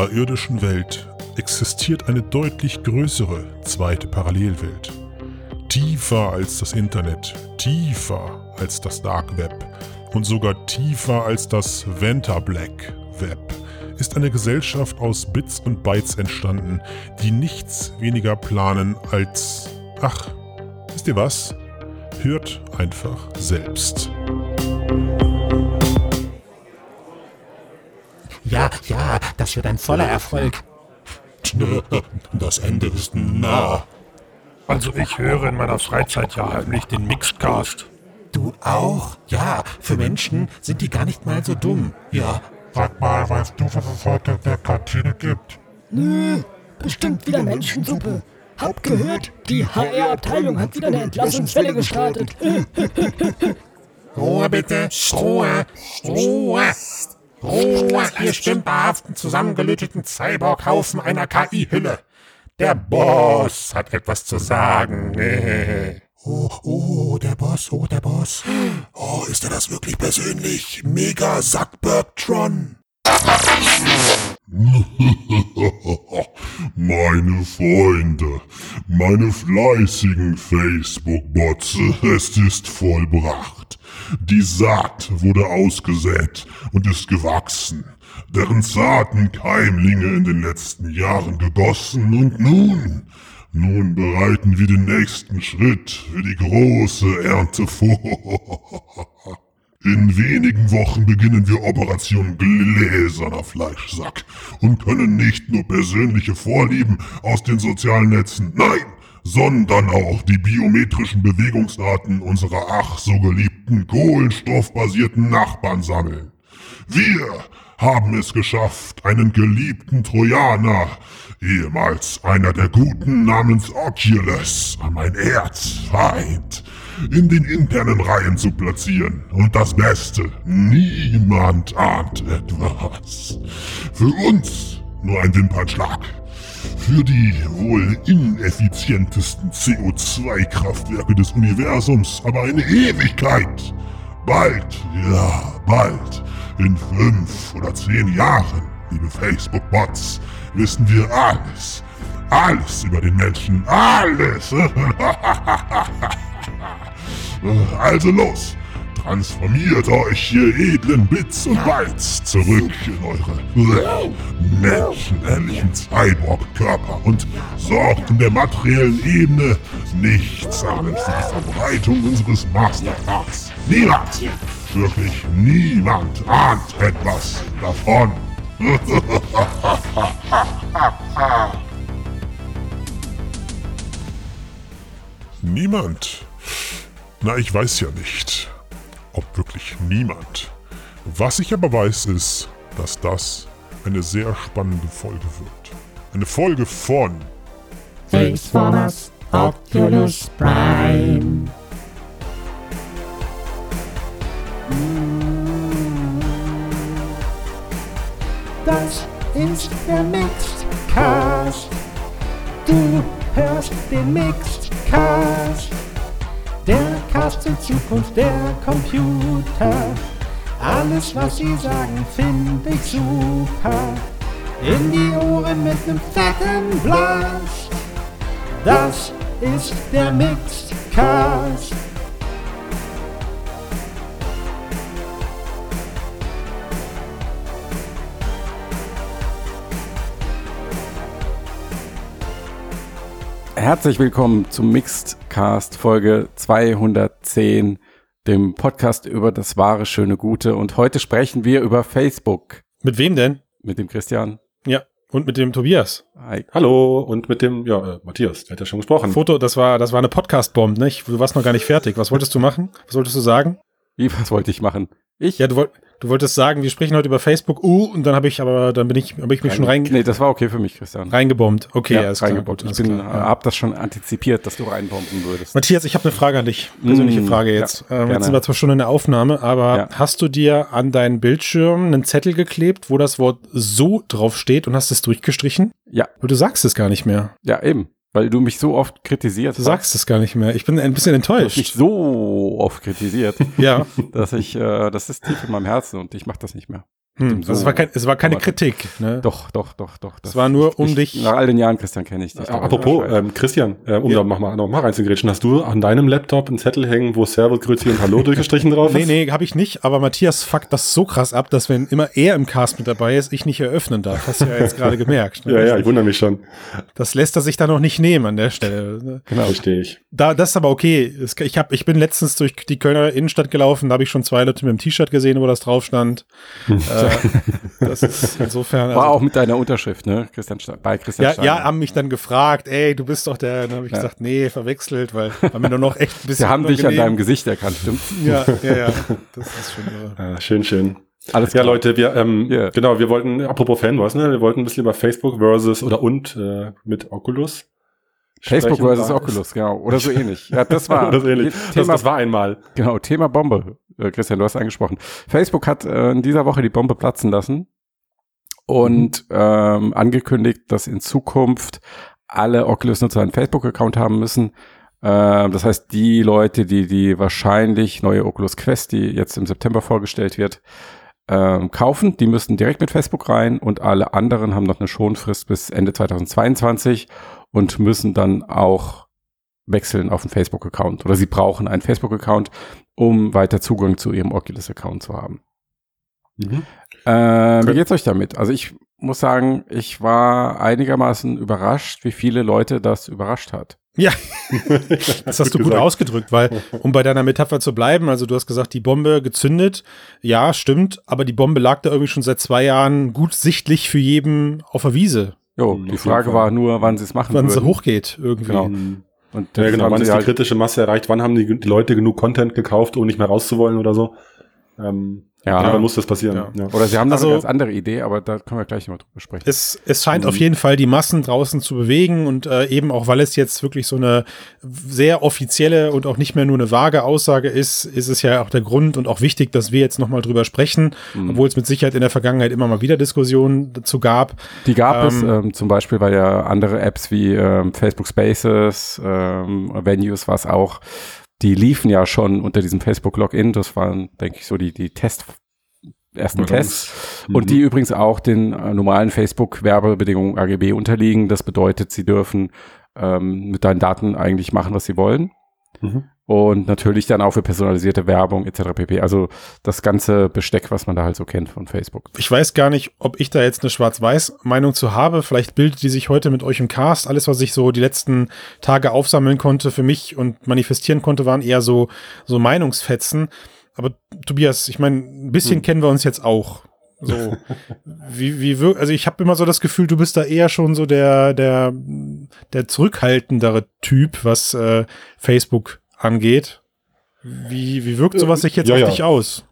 unserer irdischen Welt existiert eine deutlich größere zweite Parallelwelt. Tiefer als das Internet, tiefer als das Dark Web und sogar tiefer als das Venta Black Web ist eine Gesellschaft aus Bits und Bytes entstanden, die nichts weniger planen als... Ach, wisst ihr was? Hört einfach selbst. Ja, ja, das wird ein voller Erfolg. Das Ende ist nah. Also ich höre in meiner Freizeit ja heimlich den Mixedcast. Du auch? Ja, für Menschen sind die gar nicht mal so dumm. Ja. Sag mal, weißt du, was es heute in der Kantine gibt? Nö, bestimmt wieder Menschensuppe. Hab gehört, die HR-Abteilung hat wieder eine Entlassungswelle gestartet. Ruhe bitte. Ruhe. Ruhe. Ruhe, ihr stümperhaften, zusammengelöteten Cyborg-Haufen einer KI-Hülle. Der Boss hat etwas zu sagen. Oh, oh, der Boss, oh, der Boss. Oh, ist er das wirklich persönlich? Mega Sackbergtron. meine Freunde, meine fleißigen Facebook-Bots, es ist vollbracht. Die Saat wurde ausgesät und ist gewachsen, deren zarten Keimlinge in den letzten Jahren gegossen und nun nun bereiten wir den nächsten Schritt für die große Ernte vor. In wenigen Wochen beginnen wir Operation Gläserner Fleischsack und können nicht nur persönliche Vorlieben aus den sozialen Netzen, nein, sondern auch die biometrischen Bewegungsdaten unserer ach so geliebten kohlenstoffbasierten Nachbarn sammeln. Wir haben es geschafft, einen geliebten Trojaner, ehemals einer der Guten namens Oculus, mein Erzfeind, in den internen Reihen zu platzieren. Und das Beste, niemand ahnt etwas. Für uns nur ein Wimpernschlag. Für die wohl ineffizientesten CO2-Kraftwerke des Universums aber eine Ewigkeit. Bald, ja, bald, in fünf oder zehn Jahren, liebe Facebook-Bots, wissen wir alles. Alles über den Menschen. Alles. also los. Transformiert euch, ihr edlen Bits und Bytes, zurück in eure menschenähnlichen Cyborg-Körper und sorgt in der materiellen Ebene nichts ahnen für die Verbreitung unseres Mastercards. Niemand, wirklich niemand ahnt etwas davon. Niemand? Na, ich weiß ja nicht. Ob wirklich niemand. Was ich aber weiß ist, dass das eine sehr spannende Folge wird. Eine Folge von Faceformers Oculus Prime. Das ist der Mixed Cast. Du hörst den Mixed Cast. Der Cast in Zukunft der Computer. Alles, was sie sagen, finde ich super. In die Ohren mit nem fetten Blast. Das ist der Mixed Herzlich willkommen zum Mixed Cast Folge 210, dem Podcast über das wahre, schöne, gute. Und heute sprechen wir über Facebook. Mit wem denn? Mit dem Christian. Ja. Und mit dem Tobias. Hi. Hallo und mit dem, ja, äh, Matthias, der hat ja schon gesprochen. Foto, das war, das war eine Podcast-Bomb, nicht? Du warst noch gar nicht fertig. Was wolltest du machen? Was wolltest du sagen? Wie, was wollte ich machen? Ich? Ja, du, woll, du wolltest sagen, wir sprechen heute über Facebook, uh, und dann habe ich aber, dann bin ich, habe ich mich schon rein, Nee, das war okay für mich, Christian. reingebombt. Okay, ja, klar. reingebombt. Gut, Ich bin, klar, ja. hab das schon antizipiert, dass du reinbomben würdest. Matthias, ich habe eine Frage an dich. Persönliche Mm, Frage jetzt. ja, ähm, jetzt sind wir zwar schon in der Aufnahme, aber Ja. hast du dir an deinen Bildschirm einen Zettel geklebt, wo das Wort so drauf steht und hast es durchgestrichen? Ja. Aber du sagst es gar nicht mehr. Ja, eben. Weil du mich so oft kritisiert Du sagst es gar nicht mehr. Ich bin ein bisschen Du hast mich enttäuscht. so oft kritisiert, Ja. dass ich, äh, das ist tief in meinem Herzen und ich mache das nicht mehr. Hm, also es, war kein, es war keine Aber- Kritik. Ne? Doch, doch, doch, doch. Es war nur, um ich, dich- Nach all den Jahren, Christian, kenne ich dich. Äh, apropos, ähm, Christian, äh, um da noch mal, noch mal reinzugrätschen, hast du an deinem Laptop einen Zettel hängen, wo Servus, Grüezi und Hallo durchgestrichen drauf Nee, ist? nee, habe ich nicht, aber Matthias fuckt das so krass ab, dass wenn immer er im Cast mit dabei ist, ich nicht eröffnen darf. Hast du ja jetzt gerade gemerkt. Ne? Ja, ja, ich wundere mich schon. Das lässt er sich da noch nicht nehmen an der Stelle. ne? Genau. Verstehe ich. Da, das ist aber okay. Es- Ich, hab, ich bin letztens durch die Kölner Innenstadt gelaufen, da habe ich schon zwei Leute mit dem T-Shirt gesehen, wo das drauf stand. äh, das ist insofern. War also- auch mit deiner Unterschrift, ne? Christian bei Christian ja, Steiner. ja, haben mich dann gefragt, ey, du bist doch der. Dann habe ich Ja. gesagt, nee, verwechselt, weil war mir nur noch echt ein bisschen. Sie haben dich an deinem Gesicht erkannt, stimmt? Ja, ja, ja. Das ist schon irre. Äh, schön, schön. Alles Ja, klar. Leute, wir, ähm, Ja. genau, wir wollten, apropos Fanboys, ne, wir wollten ein bisschen über Facebook versus oder und äh, mit Oculus. Facebook versus Oculus, genau. Oder so ähnlich. Ja, das war Oder so ähnlich. Thema, Das, das war einmal. genau, Thema Bombe. Äh, Christian, du hast angesprochen. Facebook hat äh, in dieser Woche die Bombe platzen lassen und ähm, angekündigt, dass in Zukunft alle Oculus-Nutzer einen Facebook-Account haben müssen. Ähm, das heißt, die Leute, die die wahrscheinlich neue Oculus Quest, die jetzt im September vorgestellt wird, ähm, kaufen, die müssten direkt mit Facebook rein und alle anderen haben noch eine Schonfrist bis Ende 2022 und müssen dann auch wechseln auf einen Facebook-Account oder sie brauchen einen Facebook-Account, um weiter Zugang zu ihrem Oculus-Account zu haben. Mhm. Äh, wie geht's euch damit? Also ich muss sagen, ich war einigermaßen überrascht, wie viele Leute das überrascht hat. Ja, das hast du gut gesagt. ausgedrückt, weil, um bei deiner Metapher zu bleiben, also du hast gesagt, die Bombe gezündet. Ja, stimmt, aber die Bombe lag da irgendwie schon seit zwei Jahren gut sichtlich für jeden auf der Wiese, Jo, Mhm, die Frage war nur, wann sie es machen wann sie hochgeht irgendwie. Genau. Und Ja, genau. Wann ist die halt- kritische Masse erreicht? Wann haben die, die Leute genug Content gekauft, um nicht mehr rauszuwollen oder so? Ähm, Ja. ja, wann muss das passieren? Ja. Ja. Oder sie haben da Also- eine ganz andere Idee, aber da können wir gleich noch drüber sprechen. Es, es scheint Mhm. auf jeden Fall die Massen draußen zu bewegen und äh, eben auch, weil es jetzt wirklich so eine sehr offizielle und auch nicht mehr nur eine vage Aussage ist, ist es ja auch der Grund und auch wichtig, dass wir jetzt nochmal drüber sprechen, Mhm. obwohl es mit Sicherheit in der Vergangenheit immer mal wieder Diskussionen dazu gab. Die gab es Ähm, ähm, zum Beispiel, weil ja andere Apps wie ähm, Facebook Spaces, ähm, Venues war es auch, die liefen ja schon unter diesem Facebook Login. Das waren, denke ich, so die, die Test, ersten Tests. Mhm. Und die übrigens auch den äh, normalen Facebook-Werbebedingungen AGB unterliegen. Das bedeutet, sie dürfen ähm, mit deinen Daten eigentlich machen, was sie wollen. Mhm. Und natürlich dann auch für personalisierte Werbung etc. pp. Also das ganze Besteck, was man da halt so kennt von Facebook. Ich weiß gar nicht, ob ich da jetzt eine Schwarz-Weiß-Meinung zu habe. Vielleicht bildet die sich heute mit euch im Cast. Alles, was ich so die letzten Tage aufsammeln konnte für mich und manifestieren konnte, waren eher so, so Meinungsfetzen. Aber Tobias, ich meine, ein bisschen Hm. kennen wir uns jetzt auch. So, wie, wie wir, also ich habe immer so das Gefühl, du bist da eher schon so der, der, der zurückhaltendere Typ, was äh, Facebook angeht. Wie, wie wirkt sowas sich jetzt Ja, auf ja. dich aus?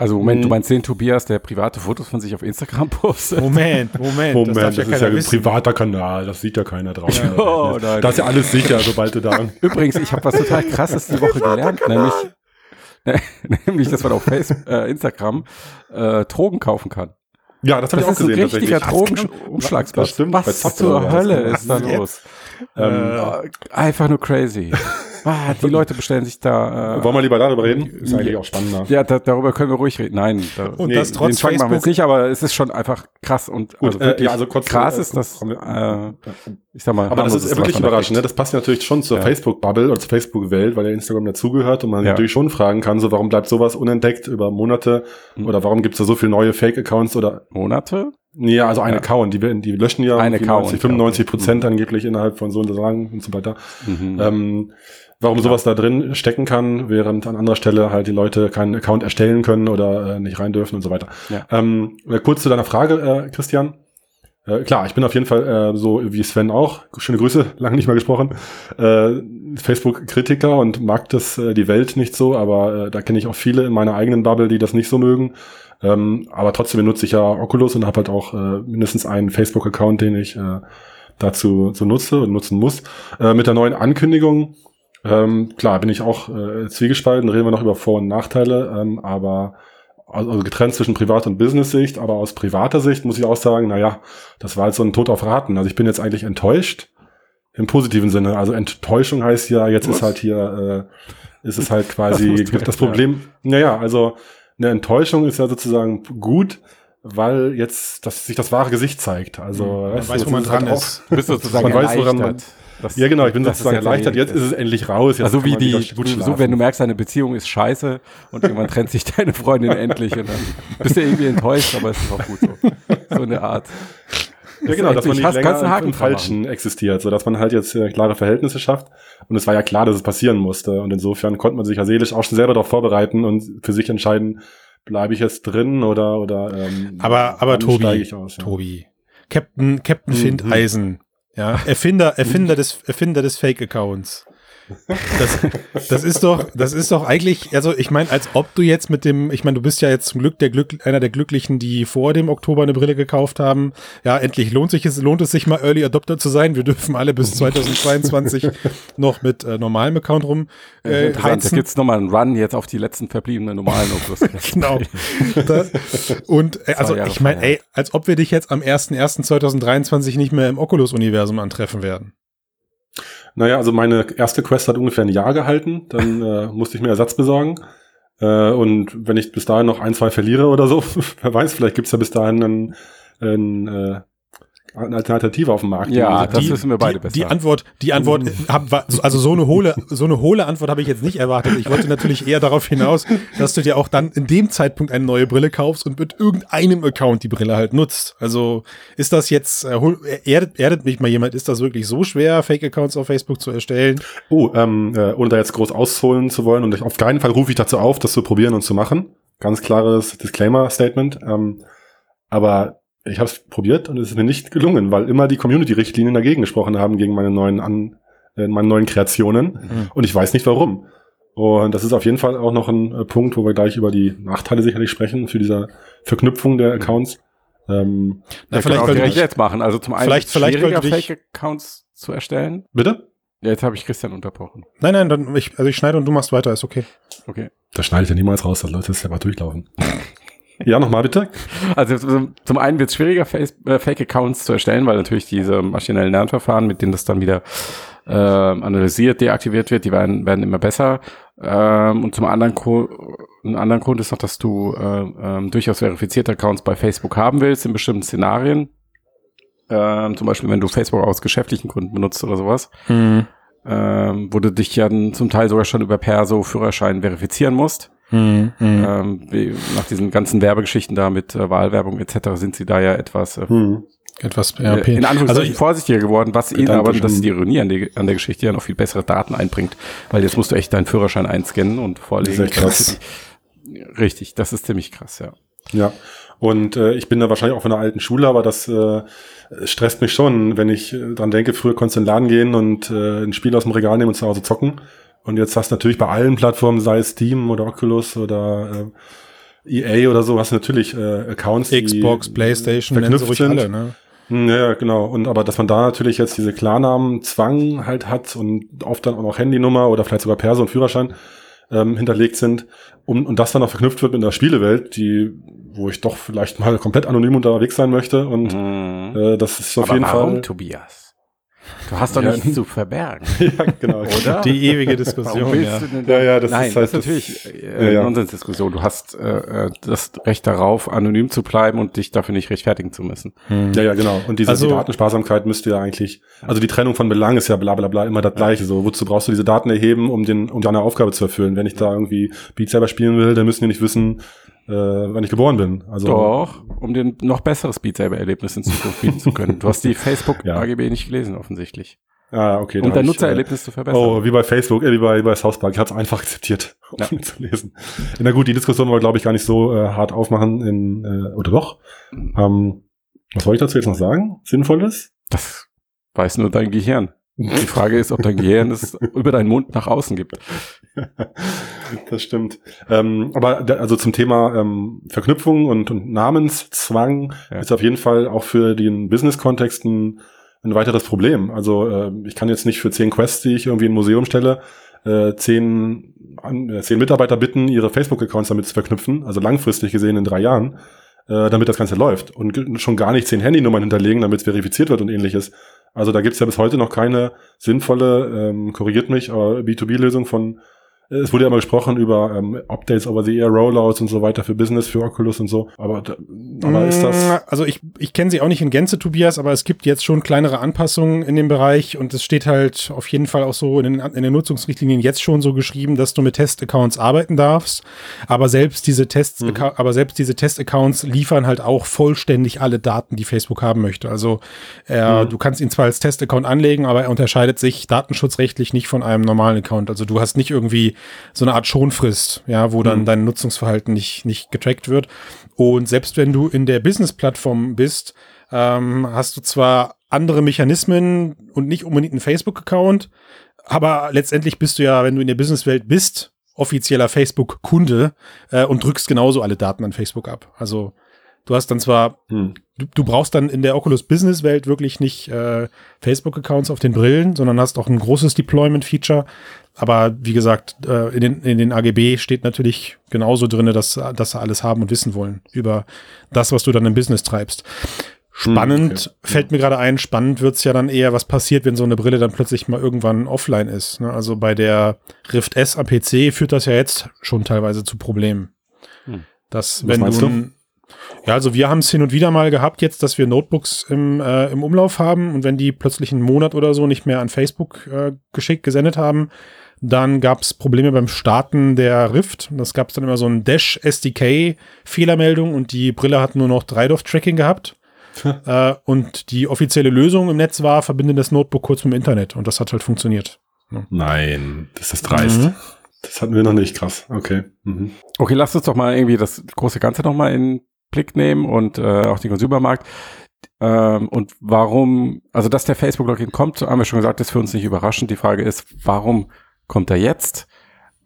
Also Moment, du meinst den Tobias, der private Fotos von sich auf Instagram postet? Moment, Moment. Moment, das, darf ist ja keiner ein wissen. privater Kanal, das sieht ja keiner draußen. Oh, das ist ja alles sicher, sobald du da. Übrigens, ich habe was total krasses die Woche gelernt, nämlich, nämlich, dass man auf Facebook, äh, Instagram äh, Drogen kaufen kann. Ja, das habe Das ich auch ist ein gesehen. richtiger. Drogenumschlagsplatz. Das Was zur das. Hölle ist da los? Ähm, Äh, einfach nur crazy. Ah, die Leute bestellen sich da. Äh, Wollen wir lieber darüber reden? Ist eigentlich auch spannender. ja, da, darüber können wir ruhig reden. Nein, da, Und Nee, das den trotz Fang machen wir Facebook jetzt nicht, aber es ist schon einfach krass und Gut, also äh, wirklich ja, also kurz, krass äh, ist das. Äh, ich sag mal, Aber das ist wirklich überraschend. Ne? Das passt ja natürlich schon zur Ja. Facebook-Bubble oder zur Facebook-Welt, weil ja Instagram dazugehört und man Ja. natürlich schon fragen kann, so warum bleibt sowas unentdeckt über Monate Mhm. oder warum gibt es da so viele neue Fake-Accounts oder Monate? Nee, also ein Ja. Account, die, die löschen ja Ein irgendwie Account, 90, 95 ja. Prozent angeblich innerhalb von so und so lang und so weiter. Mhm. Ähm, warum sowas da drin stecken kann, während an anderer Stelle halt die Leute keinen Account erstellen können oder äh, nicht rein dürfen und so weiter. Ja. Ähm, äh, kurz zu deiner Frage, äh, Christian. Äh, klar, ich bin auf jeden Fall äh, so wie Sven auch, schöne Grüße, lange nicht mehr gesprochen, äh, Facebook-Kritiker und mag das äh, die Welt nicht so, aber äh, da kenne ich auch viele in meiner eigenen Bubble, die das nicht so mögen. Ähm, aber trotzdem benutze ich ja Oculus und habe halt auch äh, mindestens einen Facebook-Account, den ich äh, dazu so nutze und nutzen muss. Äh, mit der neuen Ankündigung, ähm, klar, bin ich auch äh, zwiegespalten, reden wir noch über Vor- und Nachteile, ähm, aber also getrennt zwischen Privat- und Business-Sicht, aber aus privater Sicht muss ich auch sagen, naja, das war jetzt so ein Tod auf Raten. Also ich bin jetzt eigentlich enttäuscht im positiven Sinne. Also Enttäuschung heißt ja, jetzt ist halt hier, äh, ist es halt quasi du das Problem. Naja, also eine Enttäuschung ist ja sozusagen gut, weil jetzt dass sich das wahre Gesicht zeigt. Also Man weißt weiß, wo man halt dran auch- ist. Du bist sozusagen Man weiß, woran man- erleichtert. dass- Ja, genau, ich bin sozusagen erleichtert. Jetzt ist es endlich raus. Jetzt also wie die, so wenn du merkst, deine Beziehung ist scheiße und irgendwann trennt sich deine Freundin endlich und dann bist du irgendwie enttäuscht, aber es ist auch gut so. So eine Art. Ja, genau, dass man Ich nicht länger einen Haken im Falschen existiert, so dass man halt jetzt äh, klare Verhältnisse schafft. Und es war ja klar, dass es passieren musste. Und insofern konnte man sich ja seelisch auch schon selber darauf vorbereiten und für sich entscheiden, bleibe ich jetzt drin oder oder ähm, Aber, aber Tobi, steige ich aus, ja. Tobi, Captain, Captain Mhm. Findeisen, ja, Erfinder, Erfinder des, Erfinder des Fake-Accounts. Das, das ist doch, das ist doch eigentlich, also ich meine, als ob du jetzt mit dem, ich meine, du bist ja jetzt zum Glück der Glück, einer der Glücklichen, die vor dem Oktober eine Brille gekauft haben. Ja, endlich lohnt sich es, lohnt es sich mal Early Adopter zu sein. Wir dürfen alle bis 2022 noch mit äh, normalem Account rum äh, Interessant, da heizen. gibt's nochmal einen Run jetzt auf die letzten verbliebenen normalen Oculus. Genau. Da, und äh, also ich meine, ey, als ob wir dich jetzt am 01.01.2023 nicht mehr im Oculus-Universum antreffen werden. Naja, also meine erste Quest hat ungefähr ein Jahr gehalten. Dann äh, musste ich mir Ersatz besorgen. Äh, und wenn ich bis dahin noch ein, zwei verliere oder so, wer weiß, vielleicht gibt's ja bis dahin einen, einen, äh, eine Alternative auf dem Markt. Ja, Die- das wissen wir beide die, besser. Die Antwort, die Antwort, äh, war- also so eine hohle, so eine hohle Antwort habe ich jetzt nicht erwartet. Ich wollte natürlich eher darauf hinaus, dass du dir auch dann in dem Zeitpunkt eine neue Brille kaufst und mit irgendeinem Account die Brille halt nutzt. Also ist das jetzt, äh, hol- erdet, erdet mich mal jemand, ist das wirklich so schwer, Fake-Accounts auf Facebook zu erstellen? Oh, ähm, äh, ohne da jetzt groß ausholen zu wollen und auf keinen Fall rufe ich dazu auf, das zu probieren und zu machen. Ganz klares Disclaimer-Statement. Ähm, aber ich habe es probiert und es ist mir nicht gelungen, weil immer die Community-Richtlinien dagegen gesprochen haben gegen meine neuen An äh, meine neuen Kreationen und ich weiß nicht warum. Und das ist auf jeden Fall auch noch ein äh, Punkt, wo wir gleich über die Nachteile sicherlich sprechen für diese Verknüpfung der Accounts. Ähm, Na, Ja, vielleicht, direkt dich, jetzt machen. Also zum einen Vielleicht- vielleicht, schwieriger, Fake-Accounts zu erstellen. bitte? Ja, jetzt habe ich Christian unterbrochen. nein, nein, dann, ich, also ich schneide und du machst weiter, ist okay. Okay. Das schneide ich ja niemals raus, dass Leute das ja mal durchlaufen. ja, nochmal bitte. Also zum- einen wird es schwieriger, äh, Fake-Accounts zu erstellen, weil natürlich diese maschinellen Lernverfahren, mit denen das dann wieder ähm, analysiert, deaktiviert wird, die werden, werden immer besser. Ähm, und zum anderen, ein anderen Grund ist noch, dass du ähm, ähm, durchaus verifizierte Accounts bei Facebook haben willst in bestimmten Szenarien. Ähm, zum Beispiel, wenn du Facebook aus geschäftlichen Gründen benutzt oder sowas, ähm, wo du dich ja dann zum Teil sogar schon über Perso Führerschein verifizieren musst. Hm, hm. Ähm, wie, nach diesen ganzen Werbegeschichten da mit äh, Wahlwerbung etc. sind sie da ja etwas äh, Hm. Etwas äh, in Anführungszeichen also ich, vorsichtiger geworden, was ihnen aber, das ist die Ironie an, die, an der Geschichte, ja noch viel bessere Daten einbringt, weil jetzt musst du echt deinen Führerschein einscannen und vorlegen. Das echt krass. Richtig, das ist ziemlich krass, ja. Ja, und äh, ich bin da wahrscheinlich auch von der alten Schule, aber das äh, stresst mich schon, wenn ich äh, dran denke, früher konntest du in den Laden gehen und äh, ein Spiel aus dem Regal nehmen und zu Hause zocken. Und jetzt hast du natürlich bei allen Plattformen, sei es Steam oder Oculus oder äh, EA oder so, hast du natürlich äh, Accounts, Xbox, die Playstation, verknüpft sind. alle, ne? Hm, Ja, genau. Und aber dass man da natürlich jetzt diese Klarnamen-Zwang halt hat und oft dann auch noch Handynummer oder vielleicht sogar Perso und Führerschein ähm, hinterlegt sind und, und das dann noch verknüpft wird mit einer Spielewelt, die, wo ich doch vielleicht mal komplett anonym unterwegs sein möchte und äh, das ist auf Aber jeden warum, Fall. Tobias? Du hast doch Ja. nichts zu verbergen, ja, genau. oder? Die ewige Warum Diskussion, willst ja. du denn Ja, ja, das Nein, ist halt das natürlich äh, Ja. Nonsensdiskussion. Du hast äh, äh, das Recht darauf, anonym zu bleiben und dich dafür nicht rechtfertigen zu müssen. Ja, ja, genau. Und diese Also- die Datensparsamkeit müsste ja eigentlich, also die Trennung von Belang ist ja bla bla bla immer das gleiche. So, wozu brauchst du diese Daten erheben, um den, um deine Aufgabe zu erfüllen? Wenn ich da irgendwie Beat selber spielen will, dann müssen die nicht wissen, äh, wann ich geboren bin. Also Doch, um dir noch besseres Beat selber Erlebnis in Zukunft bieten zu können. Du hast die Facebook Ja. Nicht gelesen, offensichtlich. Ah, okay. Um dein ich, Nutzererlebnis zu Äh, verbessern. oh, wie bei Facebook, äh, wie bei, wie bei South Park. Ich habe es einfach akzeptiert, Ja. ohne zu lesen. Na gut, die Diskussion wollen wir, glaube ich, gar nicht so äh, hart aufmachen. In, äh, oder doch? Ähm, was soll ich dazu jetzt noch sagen? Sinnvolles? Das weiß nur dein Gehirn. Die Frage ist, ob dein Gehirn es über deinen Mund nach außen gibt. das stimmt. Ähm, aber da, also zum Thema ähm, Verknüpfung und, und Namenszwang Ja. ist auf jeden Fall auch für den Business-Kontext ein, ein weiteres Problem. Also äh, ich kann jetzt nicht für zehn Quests, die ich irgendwie in ein Museum stelle, äh, zehn, an, äh, zehn Mitarbeiter bitten, ihre Facebook-Accounts damit zu verknüpfen, also langfristig gesehen in drei Jahren, äh, damit das Ganze läuft. Und schon gar nicht zehn Handynummern hinterlegen, damit es verifiziert wird und ähnliches. Also da gibt's ja bis heute noch keine sinnvolle, ähm, korrigiert mich, aber B2B-Lösung von Es wurde ja mal gesprochen über ähm, Updates over the Air, Rollouts und so weiter für Business, für Oculus und so. Aber, da, aber ist das. Mm, Also ich, ich kenne sie auch nicht in Gänze, Tobias, aber es gibt jetzt schon kleinere Anpassungen in dem Bereich und es steht halt auf jeden Fall auch so in den, in den Nutzungsrichtlinien jetzt schon so geschrieben, dass du mit Test-Accounts arbeiten darfst. Aber selbst diese Tests, aber selbst diese Test-Accounts liefern halt auch vollständig alle Daten, die Facebook haben möchte. Also äh, du kannst ihn zwar als Test-Account anlegen, aber er unterscheidet sich datenschutzrechtlich nicht von einem normalen Account. Also du hast nicht irgendwie so eine Art Schonfrist, ja, wo dann dein Nutzungsverhalten nicht, nicht getrackt wird. Und selbst wenn du in der Business-Plattform bist, ähm, hast du zwar andere Mechanismen und nicht unbedingt einen Facebook-Account, aber letztendlich bist du ja, wenn du in der Businesswelt bist, offizieller Facebook-Kunde äh, und drückst genauso alle Daten an Facebook ab. Also du hast dann zwar, Hm. du, du brauchst dann in der Oculus Business-Welt wirklich nicht äh, Facebook-Accounts auf den Brillen, sondern hast auch ein großes Deployment-Feature. Aber wie gesagt, äh, in, den, in den AGB steht natürlich genauso drinne, dass, dass sie alles haben und wissen wollen über das, was du dann im Business treibst. Spannend Hm, okay. fällt mir gerade ein, spannend wird's ja dann eher, was passiert, wenn so eine Brille dann plötzlich mal irgendwann offline ist. Ne? Also bei der Rift S am PC führt das ja jetzt schon teilweise zu Problemen. Hm. Dass, Was wenn du, du? ja, also wir haben es hin und wieder mal gehabt jetzt, dass wir Notebooks im, äh, im Umlauf haben und wenn die plötzlich einen Monat oder so nicht mehr an Facebook äh, geschickt, gesendet haben, dann gab es Probleme beim Starten der Rift. Das gab es dann immer so ein Dash SDK Fehlermeldung und die Brille hat nur noch Dreidorf-Tracking gehabt. äh, und die offizielle Lösung im Netz war, verbinde das Notebook kurz mit dem Internet und das hat halt funktioniert. Nein, das ist dreist. Mhm. Das hatten wir noch nicht, krass. Okay. Mhm. Okay, lasst uns doch mal irgendwie das große Ganze noch mal in den Blick nehmen und äh, auch den Konsumermarkt. Ähm, und warum, also dass der Facebook-Login kommt, haben wir schon gesagt, ist für uns nicht überraschend. Die Frage ist, warum kommt er jetzt?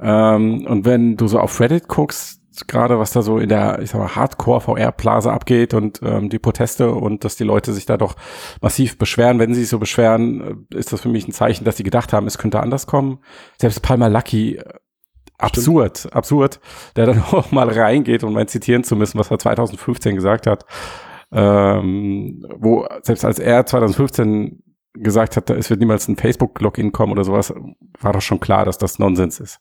Ähm, und wenn du so auf Reddit guckst, gerade was da so in der, ich sag mal, Hardcore-VR-Blase abgeht und ähm, die Proteste und dass die Leute sich da doch massiv beschweren, wenn sie sich so beschweren, äh, ist das für mich ein Zeichen, dass sie gedacht haben, es könnte anders kommen. Selbst Palmer Lucky äh, absurd, absurd, der dann auch mal reingeht, um mal zitieren zu müssen, was er 2015 gesagt hat, ähm, wo selbst als er 2015 gesagt hat, es wird niemals ein Facebook-Login kommen oder sowas, war doch schon klar, dass das Nonsens ist.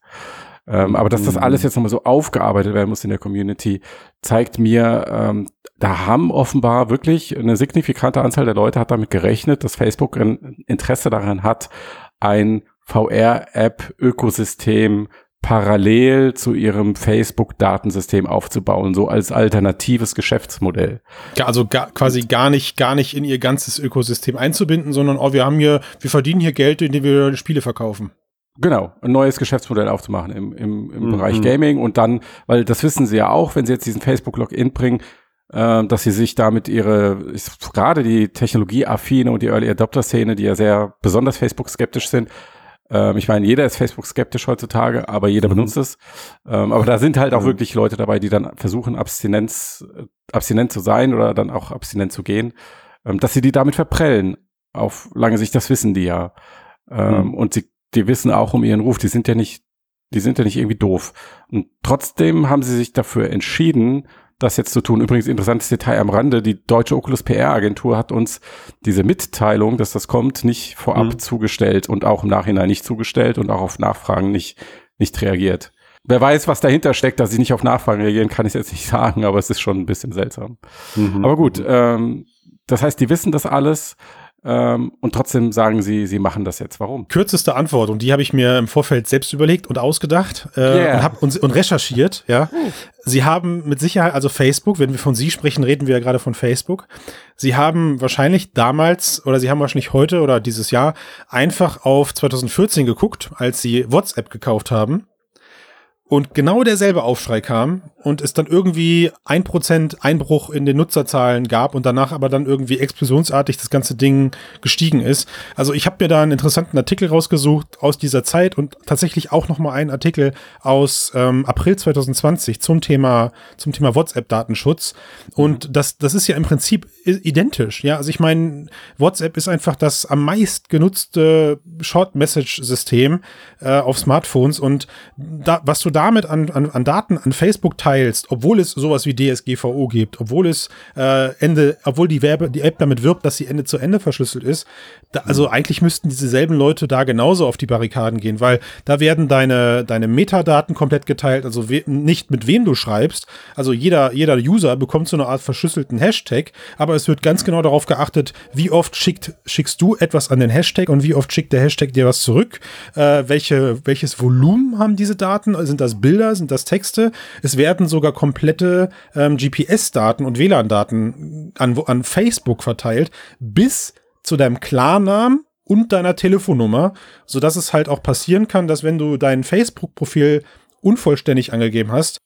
Ähm, aber dass das alles jetzt nochmal so aufgearbeitet werden muss in der Community, zeigt mir, ähm, da haben offenbar wirklich eine signifikante Anzahl der Leute hat damit gerechnet, dass Facebook ein Interesse daran hat, ein VR-App-Ökosystem parallel zu ihrem Facebook-Datensystem aufzubauen, so als alternatives Geschäftsmodell. Ga- Also ga, quasi gar nicht, gar nicht in ihr ganzes Ökosystem einzubinden, sondern oh, wir haben hier, wir verdienen hier Geld, indem wir Spiele verkaufen. Genau, ein neues Geschäftsmodell aufzumachen im, im, im Mhm. Bereich Gaming und dann, weil das wissen sie ja auch, wenn sie jetzt diesen Facebook-Login bringen, äh, dass sie sich damit ihre, gerade die Technologieaffine und die Early Adopter-Szene, die ja sehr besonders Facebook-skeptisch sind, ähm, ich meine, jeder ist Facebook-skeptisch heutzutage, aber jeder Mhm. benutzt es. Ähm, aber da sind halt auch Mhm. wirklich Leute dabei, die dann versuchen, Abstinenz, äh, abstinent zu sein oder dann auch abstinent zu gehen, ähm, dass sie die damit verprellen. Auf lange Sicht, das wissen die ja. Ähm, Mhm. Und sie, die wissen auch um ihren Ruf. Die sind ja nicht, die sind ja nicht irgendwie doof. Und trotzdem haben sie sich dafür entschieden, das jetzt zu tun. Übrigens interessantes Detail am Rande. Die deutsche Oculus PR Agentur hat uns diese Mitteilung, dass das kommt, nicht vorab Mhm. zugestellt und auch im Nachhinein nicht zugestellt und auch auf Nachfragen nicht, nicht reagiert. Wer weiß, was dahinter steckt, dass sie nicht auf Nachfragen reagieren, kann ich jetzt nicht sagen, aber es ist schon ein bisschen seltsam. Mhm. Aber gut, ähm, das heißt, die wissen das alles ähm, und trotzdem sagen sie, sie machen das jetzt. Warum? Kürzeste Antwort, und die habe ich mir im Vorfeld selbst überlegt und ausgedacht äh, Yeah. und, hab, und, und recherchiert, ja. Sie haben mit Sicherheit, also Facebook, wenn wir von Sie sprechen, reden wir ja gerade von Facebook. Sie haben wahrscheinlich damals oder Sie haben wahrscheinlich heute oder dieses Jahr einfach auf 2014 geguckt, als Sie WhatsApp gekauft haben. Und genau derselbe Aufschrei kam und es dann irgendwie ein Prozent Einbruch in den Nutzerzahlen gab und danach aber dann irgendwie explosionsartig das ganze Ding gestiegen ist. Also ich habe mir da einen interessanten Artikel rausgesucht aus dieser Zeit und tatsächlich auch noch mal einen Artikel aus ähm, April 2020 zum Thema zum Thema WhatsApp-Datenschutz. Und das das ist ja im Prinzip identisch. Ja, also ich meine, WhatsApp ist einfach das am meist genutzte Short-Message-System äh, auf Smartphones und da, was du da damit an, an, an Daten an Facebook teilst, obwohl es sowas wie DSGVO gibt, obwohl es äh, Ende, obwohl die Werbe, die App damit wirbt, dass sie Ende zu Ende verschlüsselt ist, da, also eigentlich müssten dieselben Leute da genauso auf die Barrikaden gehen, weil da werden deine, deine Metadaten komplett geteilt, also we nicht mit wem du schreibst. Also jeder, jeder User bekommt so eine Art verschlüsselten Hashtag, aber es wird ganz genau darauf geachtet, wie oft schickt, schickst du etwas an den Hashtag und wie oft schickt der Hashtag dir was zurück. Äh, welche, welches Volumen haben diese Daten? Sind das Bilder? Sind das Texte? Es werden sogar komplette ähm, GPS-Daten und WLAN-Daten an, an Facebook verteilt, bis zu deinem Klarnamen und deiner Telefonnummer, sodass es halt auch passieren kann, dass wenn du dein Facebook-Profil unvollständig angegeben hast,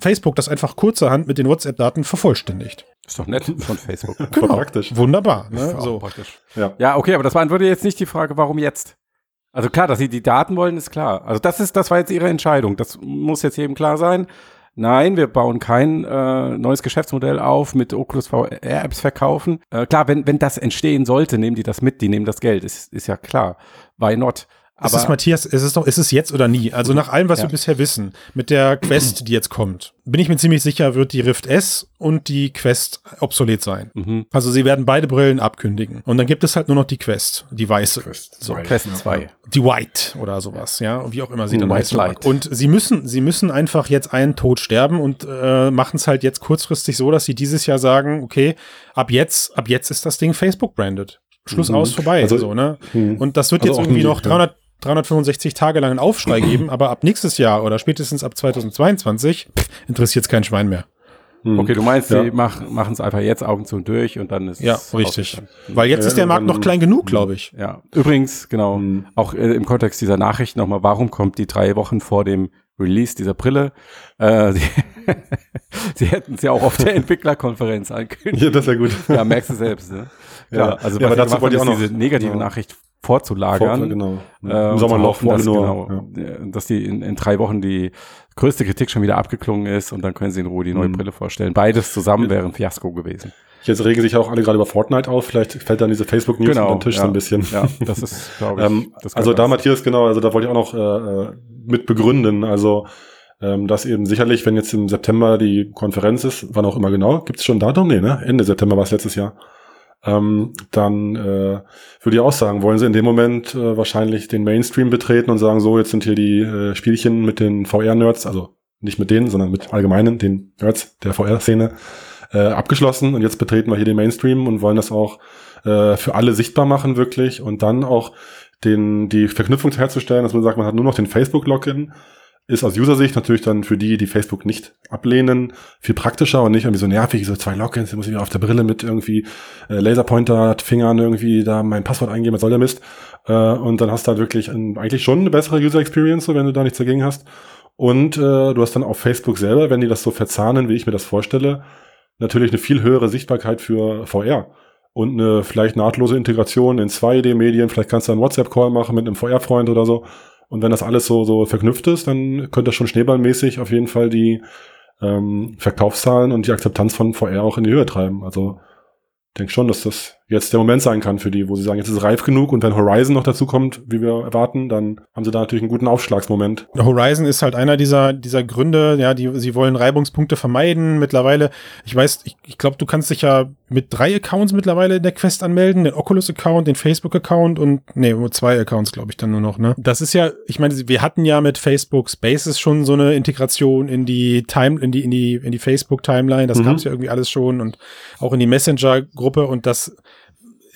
Facebook das einfach kurzerhand mit den WhatsApp-Daten vervollständigt. Ist doch nett von Facebook. Genau. praktisch. Wunderbar. Ne? So. praktisch. Ja. Ja, okay, aber das beantwortet jetzt nicht die Frage, warum jetzt? Also klar, dass sie die Daten wollen, ist klar. Also das ist, das war jetzt ihre Entscheidung. Das muss jetzt jedem klar sein. Nein, wir bauen kein äh, neues Geschäftsmodell auf mit Oculus VR-Apps verkaufen. Äh, klar, wenn, wenn das entstehen sollte, nehmen die das mit, die nehmen das Geld, ist, ist ja klar. Why not? Es ist Matthias, es ist doch, es ist jetzt oder nie. Also nach allem, was Ja. wir bisher wissen, mit der Quest, die jetzt kommt, bin ich mir ziemlich sicher, wird die Rift S und die Quest obsolet sein. Mhm. Also sie werden beide Brillen abkündigen. Und dann gibt es halt nur noch die Quest, die weiße. So. Quest 2. Die White oder sowas, ja, wie auch immer sie dann White Light. Und sie müssen, sie müssen einfach jetzt einen Tod sterben und äh, machen es halt jetzt kurzfristig so, dass sie dieses Jahr sagen, okay, ab jetzt, ab jetzt ist das Ding Facebook branded. Schluss Mhm. aus, vorbei. Also- so, ne? Mhm. Und das wird Also jetzt irgendwie noch ja. 300, 365 Tage lang einen Aufschrei geben, aber ab nächstes Jahr oder spätestens ab 2022 interessiert es kein Schwein mehr. Hm. Okay, du meinst, Ja. die machen es einfach jetzt Augen zu und durch und dann ist Ja, richtig. Weil jetzt ist der Markt noch klein genug, glaube ich. Ja, übrigens, genau, Hm. auch äh, im Kontext dieser Nachricht nochmal, warum kommt die drei Wochen vor dem Release dieser Brille? Äh, sie, sie hätten es ja auch auf der Entwicklerkonferenz ankündigen. Ja, das ist ja gut. Ja, merkst du selbst, ne? Ja. Also Ja, aber dazu wollte ich auch noch- diese negative Ja. Nachricht vorzulagern. Vor- genau. Äh, Im Sommerloch hoffen, vor dass, genau, ja. äh, dass die in, in drei Wochen die größte Kritik schon wieder abgeklungen ist und dann können sie in Ruhe die neue Mhm. Brille vorstellen. Beides zusammen wäre ein Fiasko gewesen. Jetzt regen sich auch alle gerade über Fortnite auf. Vielleicht fällt dann diese Facebook-News Genau, den Tisch ja. so ein bisschen. Ja, das ist, glaube ich. Ähm, also da. Matthias, genau, also da wollte ich auch noch äh, äh, mit begründen. Also, ähm, dass eben sicherlich, wenn jetzt im September die Konferenz ist, wann auch immer genau, gibt es schon ein Datum? Nee, ne? Ende September war es letztes Jahr. Ähm, dann äh, würde ich auch sagen, wollen sie in dem Moment äh, wahrscheinlich den Mainstream betreten und sagen, so, jetzt sind hier die äh, Spielchen mit den VR-Nerds, also nicht mit denen, sondern mit allgemeinen, den Nerds der VR-Szene, äh, abgeschlossen. Und jetzt betreten wir hier den Mainstream und wollen das auch äh, für alle sichtbar machen wirklich und dann auch den, die Verknüpfung herzustellen, dass man sagt, man hat nur noch den Facebook-Login, ist aus User-Sicht natürlich dann für die, die Facebook nicht ablehnen, viel praktischer und nicht irgendwie so nervig, so zwei Logins, muss ich wieder auf der Brille mit irgendwie äh, Laserpointer, Fingern irgendwie da mein Passwort eingeben, was soll der Mist? Äh, und dann hast du halt wirklich ein, eigentlich schon eine bessere User-Experience, so wenn du da nichts dagegen hast. Und äh, du hast dann auf Facebook selber, wenn die das so verzahnen, wie ich mir das vorstelle, natürlich eine viel höhere Sichtbarkeit für VR und eine vielleicht nahtlose Integration in 2D-Medien. Vielleicht kannst du einen WhatsApp-Call machen mit einem VR-Freund oder so. Und wenn das alles so, so verknüpft ist, dann könnte das schon schneeballmäßig auf jeden Fall die ähm, Verkaufszahlen und die Akzeptanz von VR auch in die Höhe treiben. Also denke schon, dass das jetzt der Moment sein kann für die, wo sie sagen, jetzt ist es reif genug und wenn Horizon noch dazu kommt, wie wir erwarten, dann haben sie da natürlich einen guten Aufschlagsmoment. Horizon ist halt einer dieser, dieser Gründe, ja, die, sie wollen Reibungspunkte vermeiden. Mittlerweile, ich weiß, ich, ich glaube, du kannst dich ja mit drei Accounts mittlerweile in der Quest anmelden, den Oculus-Account, den Facebook-Account und, nee, nur zwei Accounts, glaube ich, dann nur noch, ne? Das ist ja, ich meine, wir hatten ja mit Facebook Spaces schon so eine Integration in die Time, in die, in die, in die Facebook-Timeline, das Mhm. gab's ja irgendwie alles schon und auch in die Messenger-Gruppe und das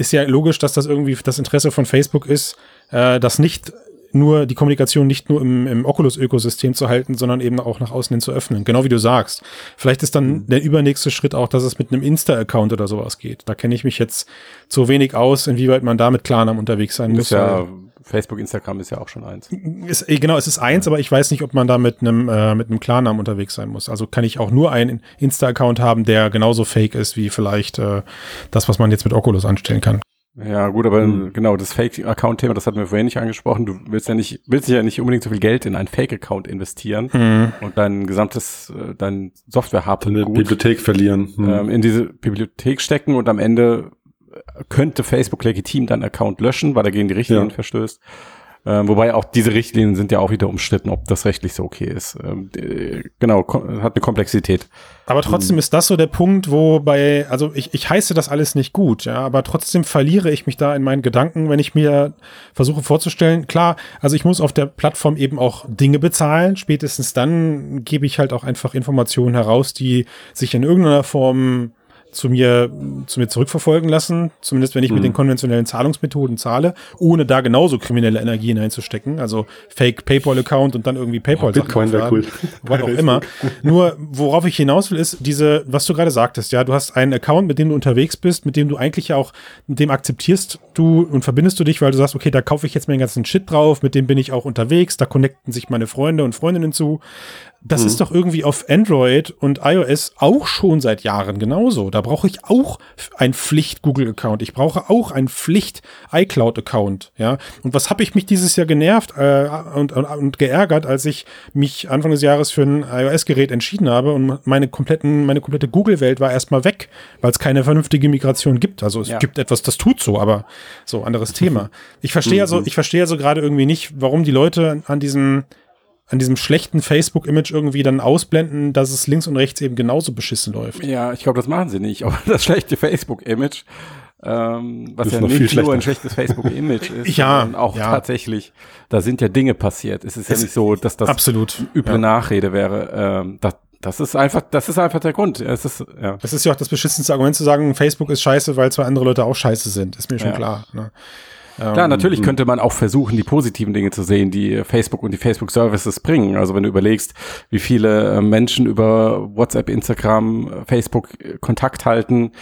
ist ja logisch, dass das irgendwie das Interesse von Facebook ist, äh, das nicht nur die Kommunikation nicht nur im, im Oculus-Ökosystem zu halten, sondern eben auch nach außen hin zu öffnen. Genau wie du sagst. Vielleicht ist dann der übernächste Schritt auch, dass es mit einem Insta-Account oder sowas geht. Da kenne ich mich jetzt zu wenig aus, inwieweit man da mit Klarnamen unterwegs sein muss. Ja, Facebook, Instagram ist ja auch schon eins. Ist, eh, genau, es ist eins, aber ich weiß nicht, ob man da mit einem äh, mit einem Klarnamen unterwegs sein muss. Also kann ich auch nur einen Insta-Account haben, der genauso fake ist wie vielleicht äh, das, was man jetzt mit Oculus anstellen kann. Ja, gut, aber genau, das Fake-Account-Thema, das hatten wir vorhin nicht angesprochen. Du willst ja nicht, willst ja nicht unbedingt so viel Geld in einen Fake-Account investieren Mhm. und dein gesamtes, äh, dein Software-Hub Eine gut Bibliothek verlieren. Hm. ähm, in diese Bibliothek stecken und am Ende könnte Facebook legitim deinen Account löschen, weil er gegen die Richtlinien Ja. verstößt. Äh, wobei auch diese Richtlinien sind ja auch wieder umstritten, ob das rechtlich so okay ist. Ähm, äh, genau, hat eine Komplexität. Aber trotzdem ist das so der Punkt, wo bei, also ich, ich heiße das alles nicht gut, ja, aber trotzdem verliere ich mich da in meinen Gedanken, wenn ich mir versuche vorzustellen, klar, also ich muss auf der Plattform eben auch Dinge bezahlen, spätestens dann gebe ich halt auch einfach Informationen heraus, die sich in irgendeiner Form zu mir, zu mir zurückverfolgen lassen, zumindest wenn ich mit den konventionellen Zahlungsmethoden zahle, ohne da genauso kriminelle Energien einzustecken, also Fake PayPal-Account und dann irgendwie PayPal Bitcoin wäre cool. was auch immer. Nur, worauf ich hinaus will, ist diese, was du gerade sagtest, ja, du hast einen Account, mit dem du unterwegs bist, mit dem du eigentlich ja auch, mit dem akzeptierst du und verbindest du dich, weil du sagst, okay, da kaufe ich jetzt meinen ganzen Shit drauf, mit dem bin ich auch unterwegs, da connecten sich meine Freunde und Freundinnen zu. Das ist doch irgendwie auf Android und iOS auch schon seit Jahren genauso. Da brauche ich auch ein Pflicht-Google-Account. Ich brauche auch ein Pflicht-iCloud-Account. Ja. Und was habe ich mich dieses Jahr genervt äh, und, und, und geärgert, als ich mich Anfang des Jahres für ein iOS-Gerät entschieden habe und meine kompletten, meine komplette Google-Welt war erstmal weg, weil es keine vernünftige Migration gibt. Also es Ja. gibt etwas, das tut so, aber so anderes Thema. Ich verstehe also, ich verstehe also gerade irgendwie nicht, warum die Leute an diesem an diesem schlechten Facebook-Image irgendwie dann ausblenden, dass es links und rechts eben genauso beschissen läuft. Ja, ich glaube, das machen sie nicht. Aber das schlechte Facebook-Image, ähm, was Ist ja noch nicht viel nur ein schlechtes Facebook-Image ist, Ja, sondern auch ja. tatsächlich, da sind ja Dinge passiert. Es ist ja nicht so, dass das Absolut. üble Ja. Nachrede wäre. Ähm, das, das ist einfach, das ist einfach der Grund. Es ist, ja. Es ist ja auch das beschissenste Argument zu sagen, Facebook ist scheiße, weil zwei andere Leute auch scheiße sind. Ist mir schon Ja. klar. Ne? Klar, natürlich könnte man auch versuchen, die positiven Dinge zu sehen, die Facebook und die Facebook-Services bringen. Also wenn du überlegst, wie viele äh, Menschen über WhatsApp, Instagram, Facebook äh, Kontakt halten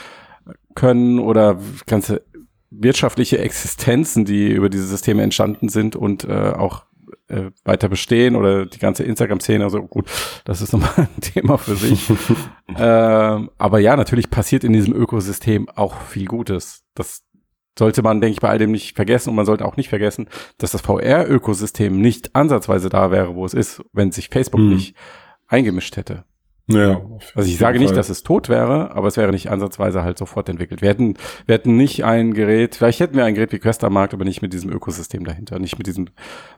können oder ganze wirtschaftliche Existenzen, die über diese Systeme entstanden sind und äh, auch äh, weiter bestehen oder die ganze Instagram-Szene, also gut, das ist nochmal ein Thema für sich. ähm, aber ja, natürlich passiert in diesem Ökosystem auch viel Gutes. Das sollte man, denke ich, bei all dem nicht vergessen und man sollte auch nicht vergessen, dass das VR-Ökosystem nicht ansatzweise da wäre, wo es ist, wenn sich Facebook Hm. nicht eingemischt hätte. Ja. Also ich sage nicht, Fall. dass es tot wäre, aber es wäre nicht ansatzweise halt sofort entwickelt. Wir hätten, wir hätten nicht ein Gerät, vielleicht hätten wir ein Gerät wie Quest am Markt, aber nicht mit diesem Ökosystem dahinter, nicht mit diesem,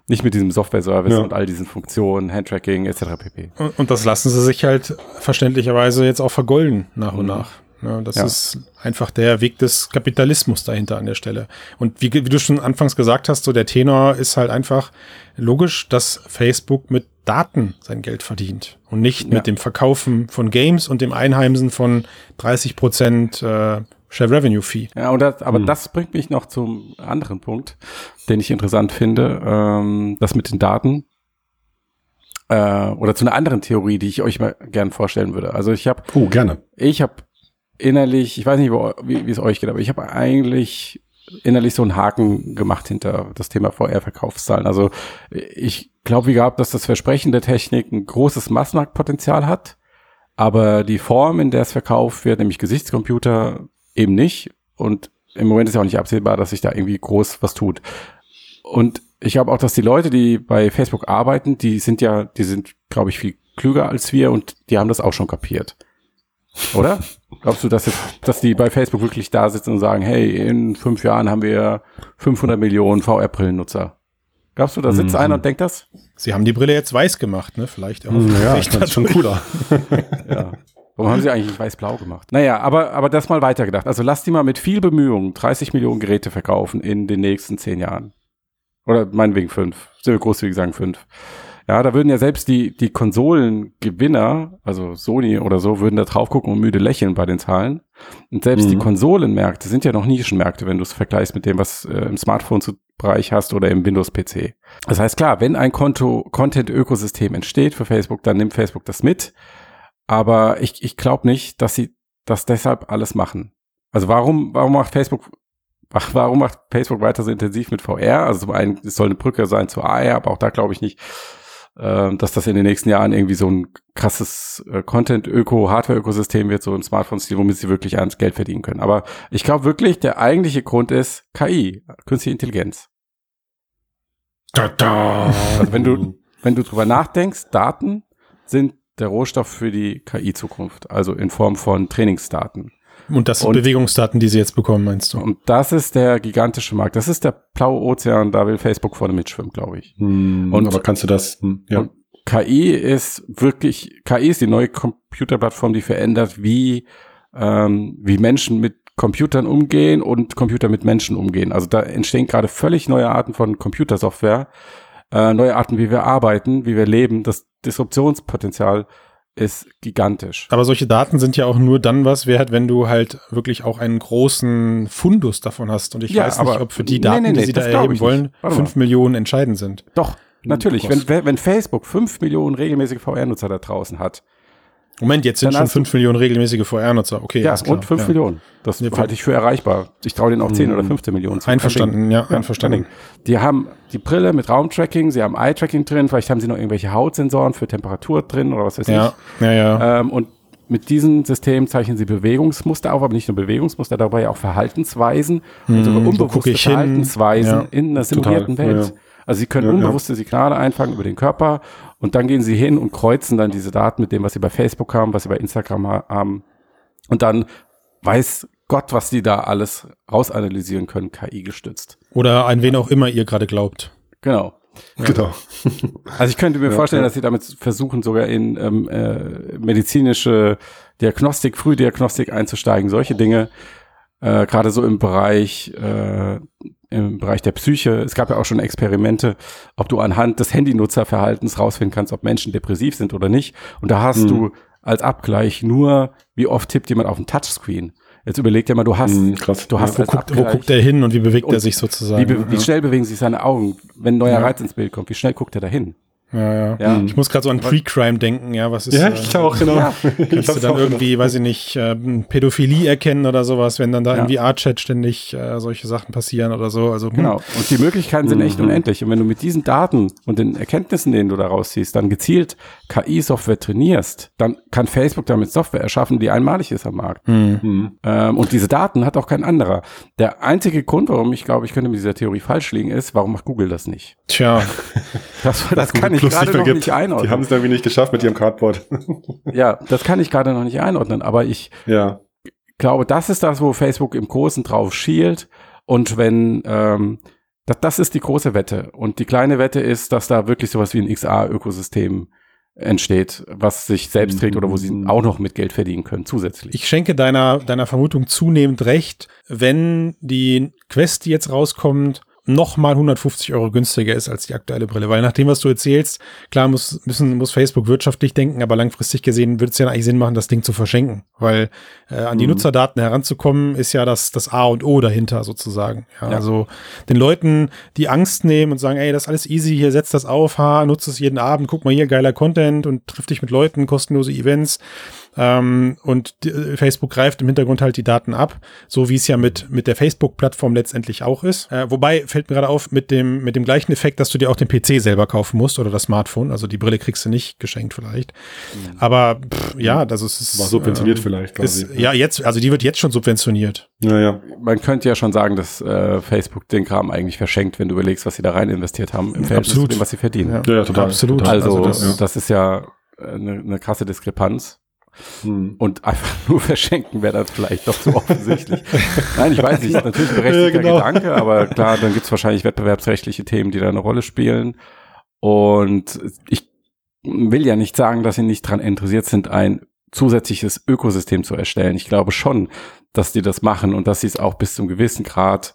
nicht mit diesem Software-Service Ja. und all diesen Funktionen, Handtracking etc. pp. Und, und das lassen sie sich halt verständlicherweise jetzt auch vergolden nach und nach. Ja, das Ja. ist einfach der Weg des Kapitalismus dahinter an der Stelle. Und wie, wie du schon anfangs gesagt hast, so der Tenor ist halt einfach logisch, dass Facebook mit Daten sein Geld verdient und nicht Ja. mit dem Verkaufen von Games und dem Einheimsen von 30 Prozent äh, Share Revenue Fee. Ja, und das, aber das bringt mich noch zum anderen Punkt, den ich interessant finde, ähm, das mit den Daten. Äh, oder zu einer anderen Theorie, die ich euch mal gern vorstellen würde. Also ich habe Oh, gerne. ich habe innerlich, ich weiß nicht, wie, wie es euch geht, aber ich habe eigentlich innerlich so einen Haken gemacht hinter das Thema VR-Verkaufszahlen. Also ich glaube, wie gehabt, dass das Versprechen der Technik ein großes Massmarktpotenzial hat, aber die Form, in der es verkauft wird, nämlich Gesichtscomputer, eben nicht. Und im Moment ist ja auch nicht absehbar, dass sich da irgendwie groß was tut. Und ich glaube auch, dass die Leute, die bei Facebook arbeiten, die sind ja, die sind, glaube ich, viel klüger als wir und die haben das auch schon kapiert. Oder? Glaubst du, dass, jetzt, dass die bei Facebook wirklich da sitzen und sagen, hey, in fünf Jahren haben wir 500 Millionen VR-Brillennutzer? Glaubst du, da sitzt Mhm. einer und denkt das? Sie haben die Brille jetzt weiß gemacht, ne? Vielleicht auch. Ja, Vielleicht das schon cooler. Ja. Warum haben sie eigentlich nicht weiß-blau gemacht? Naja, aber, aber das mal weitergedacht. Also lass die mal mit viel Bemühung 30 Millionen Geräte verkaufen in den nächsten zehn Jahren. Oder meinetwegen fünf. Sehr großzügig sagen fünf. Ja, da würden ja selbst die, die Konsolengewinner, also Sony oder so, würden da drauf gucken und müde lächeln bei den Zahlen. Und selbst die Mhm. Konsolenmärkte sind ja noch Nischenmärkte, wenn du es vergleichst mit dem, was äh, im Smartphone-Bereich hast oder im Windows-PC. Das heißt, klar, wenn ein Konto, Content-Ökosystem entsteht für Facebook, dann nimmt Facebook das mit. Aber ich, ich glaube nicht, dass sie das deshalb alles machen. Also warum, warum macht Facebook, ach, warum macht Facebook weiter so intensiv mit VR? Also zum einen, es soll eine Brücke sein zu AR, aber auch da glaube ich nicht, äh, dass das in den nächsten Jahren irgendwie so ein krasses äh, Content-Öko, Hardware-Ökosystem wird, so im Smartphone-Stil, womit sie wirklich ernst Geld verdienen können. Aber ich glaube wirklich, der eigentliche Grund ist KI, künstliche Intelligenz. Also wenn du, wenn du drüber nachdenkst, Daten sind der Rohstoff für die KI-Zukunft, also in Form von Trainingsdaten. Und das sind Und- Bewegungsdaten, die sie jetzt bekommen, meinst du? Und das ist der gigantische Markt. Das ist der blaue Ozean, da will Facebook vorne mitschwimmen, glaube ich. Hm, Und- aber kannst du das, hm, ja. KI ist wirklich, KI ist die neue Computerplattform, die verändert, wie, ähm, wie Menschen mit Computern umgehen und Computer mit Menschen umgehen. Also da entstehen gerade völlig neue Arten von Computersoftware, äh, neue Arten, wie wir arbeiten, wie wir leben. Das Disruptionspotenzial ist gigantisch. Aber solche Daten sind ja auch nur dann was wert, wenn du halt wirklich auch einen großen Fundus davon hast. Und ich Ja, weiß nicht, ob für die nee, Daten, nee, nee, die sie da erheben wollen, fünf Millionen entscheidend sind. Doch, natürlich. Wenn, wenn Facebook fünf Millionen regelmäßige VR-Nutzer da draußen hat, Moment, jetzt sind schon hast du- fünf Millionen regelmäßige VR-Nutzer. Okay, ja, und fünf ja. Millionen. Das Ja, halte ich für erreichbar. Ich traue denen auch 10 oder 15 Millionen zu. Einverstanden, ja, Ja, einverstanden. Die haben die Brille mit Raumtracking, sie haben Eye-Tracking drin, vielleicht haben sie noch irgendwelche Hautsensoren für Temperatur drin oder was weiß Ja, ja, ja. ich. Ähm, und mit diesem System zeichnen sie Bewegungsmuster auf, aber nicht nur Bewegungsmuster, dabei auch Verhaltensweisen und sogar Hm, unbewusste gucke ich hin? Verhaltensweisen Ja, in einer simulierten total, Welt. ja, ja. Also sie können Ja, ja. unbewusste Signale einfangen über den Körper und dann gehen sie hin und kreuzen dann diese Daten mit dem, was sie bei Facebook haben, was sie bei Instagram ha- haben. Und dann weiß Gott, was die da alles rausanalysieren können, KI gestützt. Oder an wen auch immer ihr gerade glaubt. Genau. Genau. Also ich könnte mir Ja, vorstellen, ja. dass sie damit versuchen, sogar in ähm, äh, medizinische Diagnostik, Frühdiagnostik einzusteigen, solche Dinge. Äh, Gerade so im Bereich, äh, im Bereich der Psyche. Es gab ja auch schon Experimente, ob du anhand des Handynutzerverhaltens rausfinden kannst, ob Menschen depressiv sind oder nicht. Und da hast Mhm. du als Abgleich nur, wie oft tippt jemand auf den Touchscreen. Jetzt überleg dir mal, du hast, Hm, krass. du hast Wo als guckt, wo guckt er hin und wie bewegt Und er sich wie, sozusagen? be wie schnell bewegen sich seine Augen, wenn ein neuer Reiz ins Bild kommt, wie schnell guckt er da hin? Ja, ja. Ja. Ich muss gerade so an Pre-Crime denken, ja, was ist Ja, äh, ich auch, genau. Ich Kannst du dann irgendwie, weiß ich nicht, ähm, Pädophilie erkennen oder sowas, wenn dann da Ja. im VR-Chat ständig äh, solche Sachen passieren oder so. Also hm, Genau. Und die Möglichkeiten sind echt Mhm. unendlich. Und wenn du mit diesen Daten und den Erkenntnissen, denen du da rausziehst, dann gezielt KI-Software trainierst, dann kann Facebook damit Software erschaffen, die einmalig ist am Markt. hm. Mhm. Ähm, und diese Daten hat auch kein anderer. Der einzige Grund, warum ich glaube, ich könnte mit dieser Theorie falsch liegen, ist, warum macht Google das nicht? Tja, Das, das kann ich gerade noch nicht einordnen. Die haben es irgendwie nicht geschafft mit ihrem Cardboard. ja, das kann ich gerade noch nicht einordnen. Aber ich ja. glaube, das ist das, wo Facebook im Großen drauf schielt. Und wenn, ähm, das, das ist die große Wette. Und die kleine Wette ist, dass da wirklich sowas wie ein XA-Ökosystem entsteht, was sich selbst trägt oder wo sie Mhm. auch noch mit Geld verdienen können, zusätzlich. ich schenke deiner, deiner Vermutung zunehmend recht, wenn die Quest, die jetzt rauskommt, noch mal 150 Euro günstiger ist als die aktuelle Brille. Weil nach dem, was du erzählst, klar muss, müssen, muss Facebook wirtschaftlich denken, aber langfristig gesehen würde es ja eigentlich Sinn machen, das Ding zu verschenken. Weil äh, an die Mhm. Nutzerdaten heranzukommen, ist ja das, das A und O dahinter sozusagen. Ja, Ja. Also den Leuten die Angst nehmen und sagen, ey, das ist alles easy, hier setzt das auf, ha, nutzt es jeden Abend, guck mal hier, geiler Content und triff dich mit Leuten, kostenlose Events. Ähm, und die, äh, Facebook greift im Hintergrund halt die Daten ab, so wie es ja mit, mit der Facebook-Plattform letztendlich auch ist. Äh, wobei, fällt mir gerade auf, mit dem, mit dem gleichen Effekt, dass du dir auch den PC selber kaufen musst oder das Smartphone. Also die Brille kriegst du nicht geschenkt vielleicht. Aber pff, ja, es ist. War subventioniert ähm, vielleicht Ist, quasi. ja, jetzt, also die wird jetzt schon subventioniert. ja, ja. Man könnte ja schon sagen, dass äh, Facebook den Kram eigentlich verschenkt, wenn du überlegst, was sie da rein investiert haben, im Verhältnis Absolut. zu dem, was sie verdienen. Ja, Ja, ja, total. Absolut. Also, Also das, das- das ist ja äh, eine, eine krasse Diskrepanz. Hm. Und einfach nur verschenken wäre dann vielleicht doch zu offensichtlich. Nein, ich weiß nicht, natürlich ein berechtigter Ja, genau. Gedanke, aber klar, dann gibt's wahrscheinlich wettbewerbsrechtliche Themen, die da eine Rolle spielen. Und ich will ja nicht sagen, dass sie nicht dran interessiert sind, ein zusätzliches Ökosystem zu erstellen. Ich glaube schon, dass die das machen und dass sie es auch bis zum gewissen Grad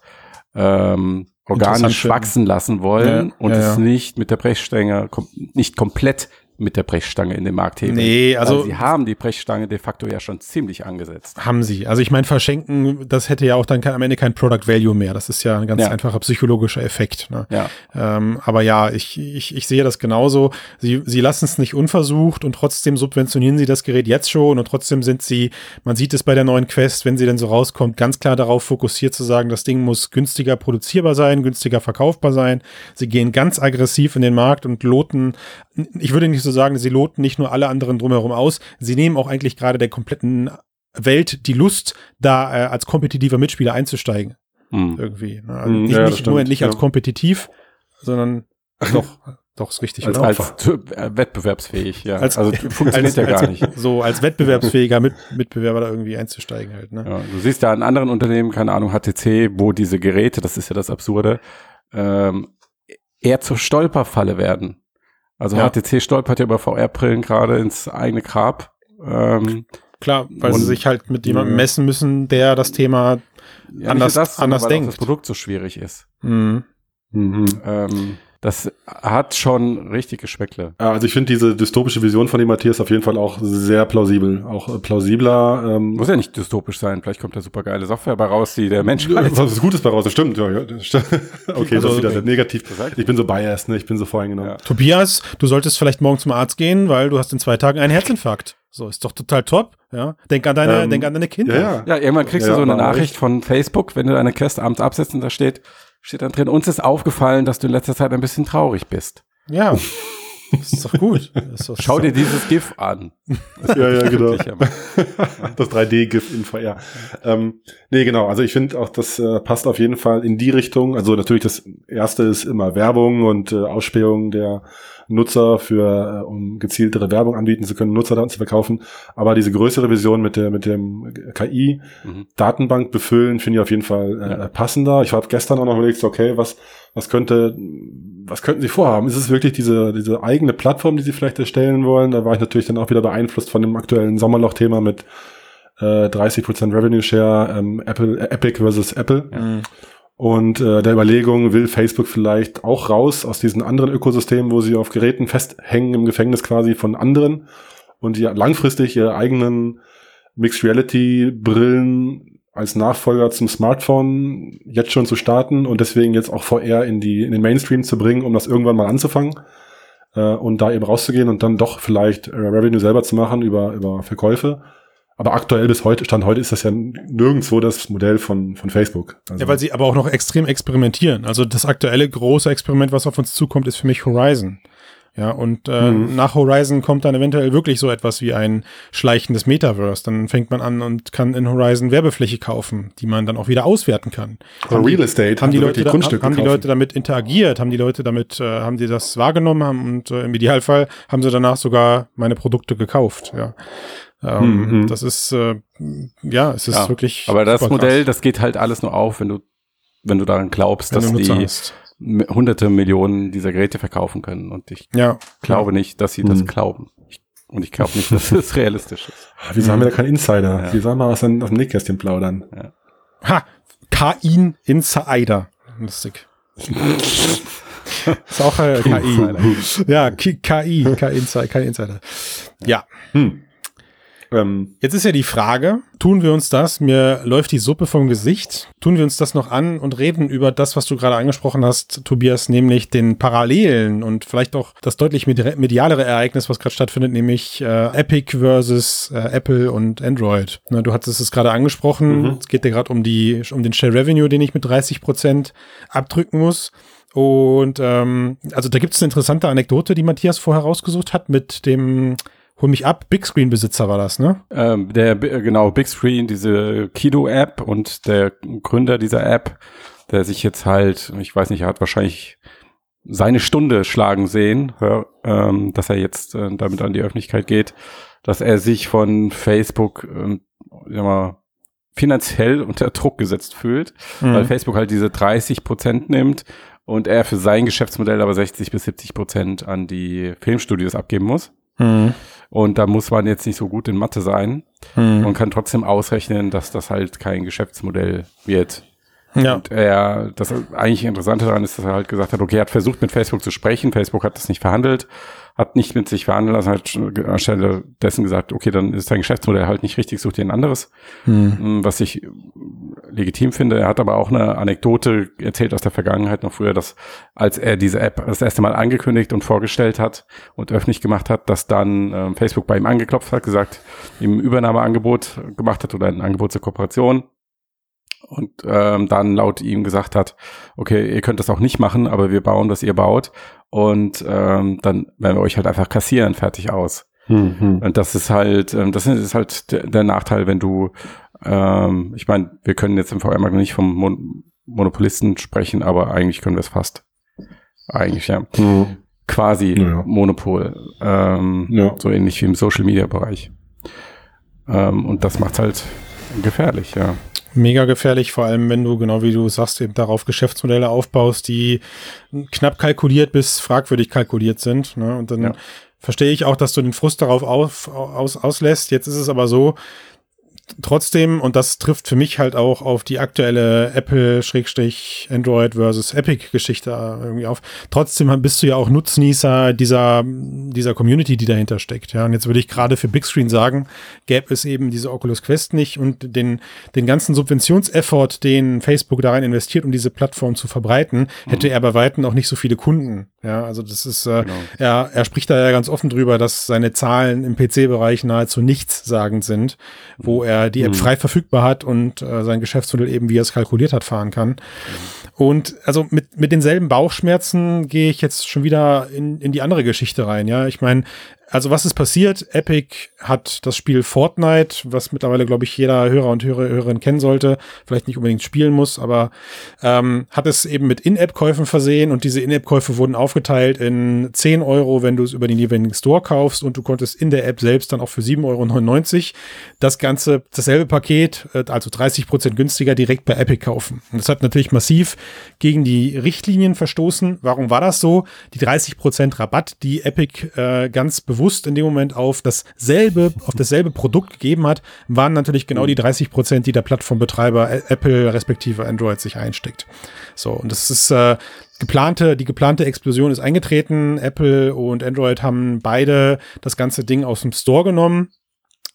ähm, organisch wachsen lassen wollen Ja, und ja, es nicht mit der Brechstange, kom nicht komplett mit der Brechstange in den Markt heben. Nee, also- sie haben die Brechstange de facto ja schon ziemlich angesetzt. Haben sie. Also ich meine, verschenken, das hätte ja auch dann kein, am Ende kein Product Value mehr. Das ist ja ein ganz Ja. einfacher psychologischer Effekt. Ne? Ja. Ähm, aber ja, ich, ich, ich sehe das genauso. Sie, sie lassen es nicht unversucht und trotzdem subventionieren sie das Gerät jetzt schon und trotzdem sind sie, man sieht es bei der neuen Quest, wenn sie denn so rauskommt, ganz klar darauf fokussiert zu sagen, das Ding muss günstiger produzierbar sein, günstiger verkaufbar sein. Sie gehen ganz aggressiv in den Markt und loten, ich würde nicht so sagen, sie loten nicht nur alle anderen drumherum aus, sie nehmen auch eigentlich gerade der kompletten Welt die Lust, da äh, als kompetitiver Mitspieler einzusteigen Hm. irgendwie. Ne? Also Mhm, nicht, ja, nicht, nur nicht ja. als kompetitiv, sondern doch. Doch, ist richtig. Als? Als äh, wettbewerbsfähig, ja. Als- also funktioniert ja gar nicht. So als wettbewerbsfähiger Mit Mitbewerber da irgendwie einzusteigen halt. Ne? Ja, du siehst ja an anderen Unternehmen, keine Ahnung, HTC, wo diese Geräte, das ist ja das Absurde, ähm, eher zur Stolperfalle werden. Also Ja. HTC stolpert ja über VR-Brillen gerade ins eigene Grab. Ähm, Klar, weil Und- sie sich halt mit jemandem messen müssen, der das Thema ja, Anders- sondern anders weil denkt. das Produkt so schwierig ist. mh, Mhm. Ähm, das hat schon richtige Geschmäckle. Ja, Also ich finde diese dystopische Vision von dem Matthias auf jeden Fall auch sehr plausibel. Auch äh, plausibler. Ähm, Muss ja nicht dystopisch sein. Vielleicht kommt da super geile Software bei raus, die der Mensch was Gutes bei raus, das stimmt. Ja, ja, das stimmt. Okay, das Also- ist wieder der negativ. ich. Bin so biased, ne? ich bin so voreingenommen. Ja. Tobias, du solltest vielleicht morgen zum Arzt gehen, weil du hast in zwei Tagen einen Herzinfarkt. So, ist doch total top. Ja, denk an deine, Ähm, denk an deine Kinder. Ja, ja. Ja, irgendwann kriegst Ja, du so eine Nachricht echt. von Facebook, wenn du deine Quest abends absetzt und da steht, steht dann drin, uns ist aufgefallen, dass du in letzter Zeit ein bisschen traurig bist. Ja. Das ist doch gut. Ist doch, Schau dir dieses GIF an. Das Ja, ja, genau. das 3D-GIF in VR. Ähm, nee, genau. Also ich finde auch, das äh, passt auf jeden Fall in die Richtung. Also natürlich das erste ist immer Werbung und äh, Ausspähung der Nutzer für, äh, um gezieltere Werbung anbieten zu können, Nutzerdaten zu verkaufen. Aber diese größere Vision mit der, mit dem KI Mhm. Datenbank befüllen, finde ich auf jeden Fall äh, Ja. passender. Ich habe gestern auch noch überlegt, so, okay, was, was könnte, was könnten sie vorhaben? Ist es wirklich diese, diese eigene Plattform, die sie vielleicht erstellen wollen? Da war ich natürlich dann auch wieder beeinflusst von dem aktuellen Sommerloch-Thema mit äh, 30% Revenue Share, ähm, Apple, äh, Epic versus Apple. Mhm. Und äh, der Überlegung, will Facebook vielleicht auch raus aus diesen anderen Ökosystemen, wo sie auf Geräten festhängen im Gefängnis quasi von anderen und die langfristig ihre eigenen Mixed Reality Brillen als Nachfolger zum Smartphone jetzt schon zu starten und deswegen jetzt auch VR in die in den Mainstream zu bringen, um das irgendwann mal anzufangen äh, und da eben rauszugehen und dann doch vielleicht äh, Revenue selber zu machen über über Verkäufe. Aber aktuell bis heute stand heute ist das ja nirgendwo das Modell von von Facebook. Also, Ja, weil sie aber auch noch extrem experimentieren. Also das aktuelle große Experiment, was auf uns zukommt, ist für mich Horizon. Ja, und äh, Mhm. nach Horizon kommt dann eventuell wirklich so etwas wie ein schleichendes Metaverse. Dann fängt man an und kann in Horizon Werbefläche kaufen, die man dann auch wieder auswerten kann. also Real Estate Haben die, also Leute wirklich da, Grundstücke haben die kaufen. Leute damit interagiert? Haben die Leute damit, äh, haben die das wahrgenommen haben und äh, im Idealfall haben sie danach sogar meine Produkte gekauft. Ja, ähm, Mhm. das ist äh, ja, es ist Ja, wirklich. Aber das Modell, krass, das geht halt alles nur auf, wenn du, wenn du daran glaubst, wenn dass die hast. hunderte Millionen dieser Geräte verkaufen können. Und ich Ja, glaube nicht, dass sie das Mhm. glauben. Ich, und ich glaube nicht, dass es realistisch ist. Ah, Wieso haben wir da keinen Insider? Ja. Wie sollen wir aus dem, aus dem Nähkästchen plaudern? Ha, KI Insider. Lustig. ist auch äh, KI. ja, Ki- KI, KI Insider, KI Insider. Ja, Hm. Ähm, jetzt ist ja die Frage, tun wir uns das, mir läuft die Suppe vom Gesicht, tun wir uns das noch an und reden über das, was du gerade angesprochen hast, Tobias, nämlich den Parallelen und vielleicht auch das deutlich medi- medialere Ereignis, was gerade stattfindet, nämlich äh, Epic versus äh, Apple und Android. Ne, du hattest es gerade angesprochen, Mhm. es geht ja gerade um die um den Share Revenue, den ich mit 30 Prozent abdrücken muss. Und ähm, also da gibt es eine interessante Anekdote, die Matthias vorher rausgesucht hat mit dem Hol mich ab, Big Screen Besitzer war das, ne? Ähm, der, äh, genau, Big Screen, diese Kido-App und der Gründer dieser App, der sich jetzt halt, ich weiß nicht, er hat wahrscheinlich seine Stunde schlagen sehen, ja, ähm, dass er jetzt äh, damit an die Öffentlichkeit geht, dass er sich von Facebook, ähm, sag mal, finanziell unter Druck gesetzt fühlt, weil Facebook halt diese 30 Prozent nimmt und er für sein Geschäftsmodell aber 60 bis 70 Prozent an die Filmstudios abgeben muss. Mhm. Und da muss man jetzt nicht so gut in Mathe sein Mhm. und kann trotzdem ausrechnen, dass das halt kein Geschäftsmodell wird. Ja. Und er, das eigentlich Interessante daran ist, dass er halt gesagt hat, okay, er hat versucht mit Facebook zu sprechen, Facebook hat das nicht verhandelt, hat nicht mit sich verhandeln lassen, hat anstelle dessen gesagt, okay, dann ist dein Geschäftsmodell halt nicht richtig, such dir ein anderes, Mhm. Mm, was ich legitim finde. Er hat aber auch eine Anekdote erzählt aus der Vergangenheit noch früher, dass als er diese App das erste Mal angekündigt und vorgestellt hat und öffentlich gemacht hat, dass dann ähm, Facebook bei ihm angeklopft hat, gesagt, ihm ein Übernahmeangebot gemacht hat oder ein Angebot zur Kooperation und ähm, dann laut ihm gesagt hat, okay, ihr könnt das auch nicht machen, aber wir bauen, was ihr baut und ähm, dann werden wir euch halt einfach kassieren, fertig aus. hm, hm. Und das ist halt, ähm, das ist halt der, der Nachteil, wenn du, ähm, ich meine, wir können jetzt im VR-Markt nicht vom Mon Monopolisten sprechen, aber eigentlich können wir es fast. Eigentlich, ja. Hm. quasi Ja. Monopol. Ähm, Ja. So ähnlich wie im Social Media Bereich. Ähm, und das macht halt gefährlich, ja. Mega gefährlich, vor allem wenn du, genau wie du sagst, eben darauf Geschäftsmodelle aufbaust, die knapp kalkuliert bis fragwürdig kalkuliert sind. Ne? Und dann Ja. verstehe ich auch, dass du den Frust darauf auf, aus, auslässt. Jetzt ist es aber so, trotzdem, und das trifft für mich halt auch auf die aktuelle Apple-Android versus Epic-Geschichte irgendwie auf. Trotzdem bist du ja auch Nutznießer dieser, dieser Community, die dahinter steckt. Ja, und jetzt würde ich gerade für Big Screen sagen, gäbe es eben diese Oculus Quest nicht und den, den ganzen Subventionseffort, den Facebook da rein investiert, um diese Plattform zu verbreiten, hätte er bei Weitem auch nicht so viele Kunden. Ja, also das ist, äh, er, er spricht da ja ganz offen drüber, dass seine Zahlen im PC-Bereich nahezu nichtssagend sind, wo er die App frei verfügbar hat und äh, sein Geschäftsmodell eben, wie er es kalkuliert hat, fahren kann. Und also mit, mit denselben Bauchschmerzen gehe ich jetzt schon wieder in, in die andere Geschichte rein. Ja, ich meine, also was ist passiert? Epic hat das Spiel Fortnite, was mittlerweile, glaube ich, jeder Hörer und Hörer, Hörerin kennen sollte, vielleicht nicht unbedingt spielen muss, aber ähm, hat es eben mit In-App-Käufen versehen und diese In-App-Käufe wurden aufgeteilt in 10 Euro, wenn du es über den jeweiligen Store kaufst und du konntest in der App selbst dann auch für 7,99 Euro das Ganze, dasselbe Paket, äh, also 30 Prozent günstiger, direkt bei Epic kaufen. Und das hat natürlich massiv gegen die Richtlinien verstoßen. Warum war das so? Die 30 Prozent Rabatt, die Epic äh, ganz bewusst in dem Moment auf dasselbe, auf dasselbe Produkt gegeben hat, waren natürlich genau die 30 Prozent, die der Plattformbetreiber Ä- Apple respektive Android sich einsteckt. So, und das ist äh, geplante, die geplante Explosion ist eingetreten. Apple und Android haben beide das ganze Ding aus dem Store genommen.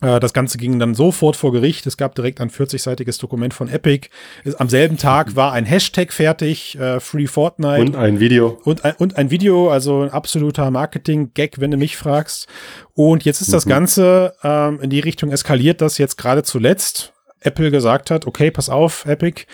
Äh, Das Ganze ging dann sofort vor Gericht. Es gab direkt ein 40-seitiges Dokument von Epic. Am selben Tag war ein Hashtag fertig, äh, Free Fortnite. Und ein Video. Und ein, und ein Video, also ein absoluter Marketing-Gag, wenn du mich fragst. Und jetzt ist das Ganze ähm, in die Richtung eskaliert, dass jetzt gerade zuletzt Apple gesagt hat, okay, pass auf, Epic,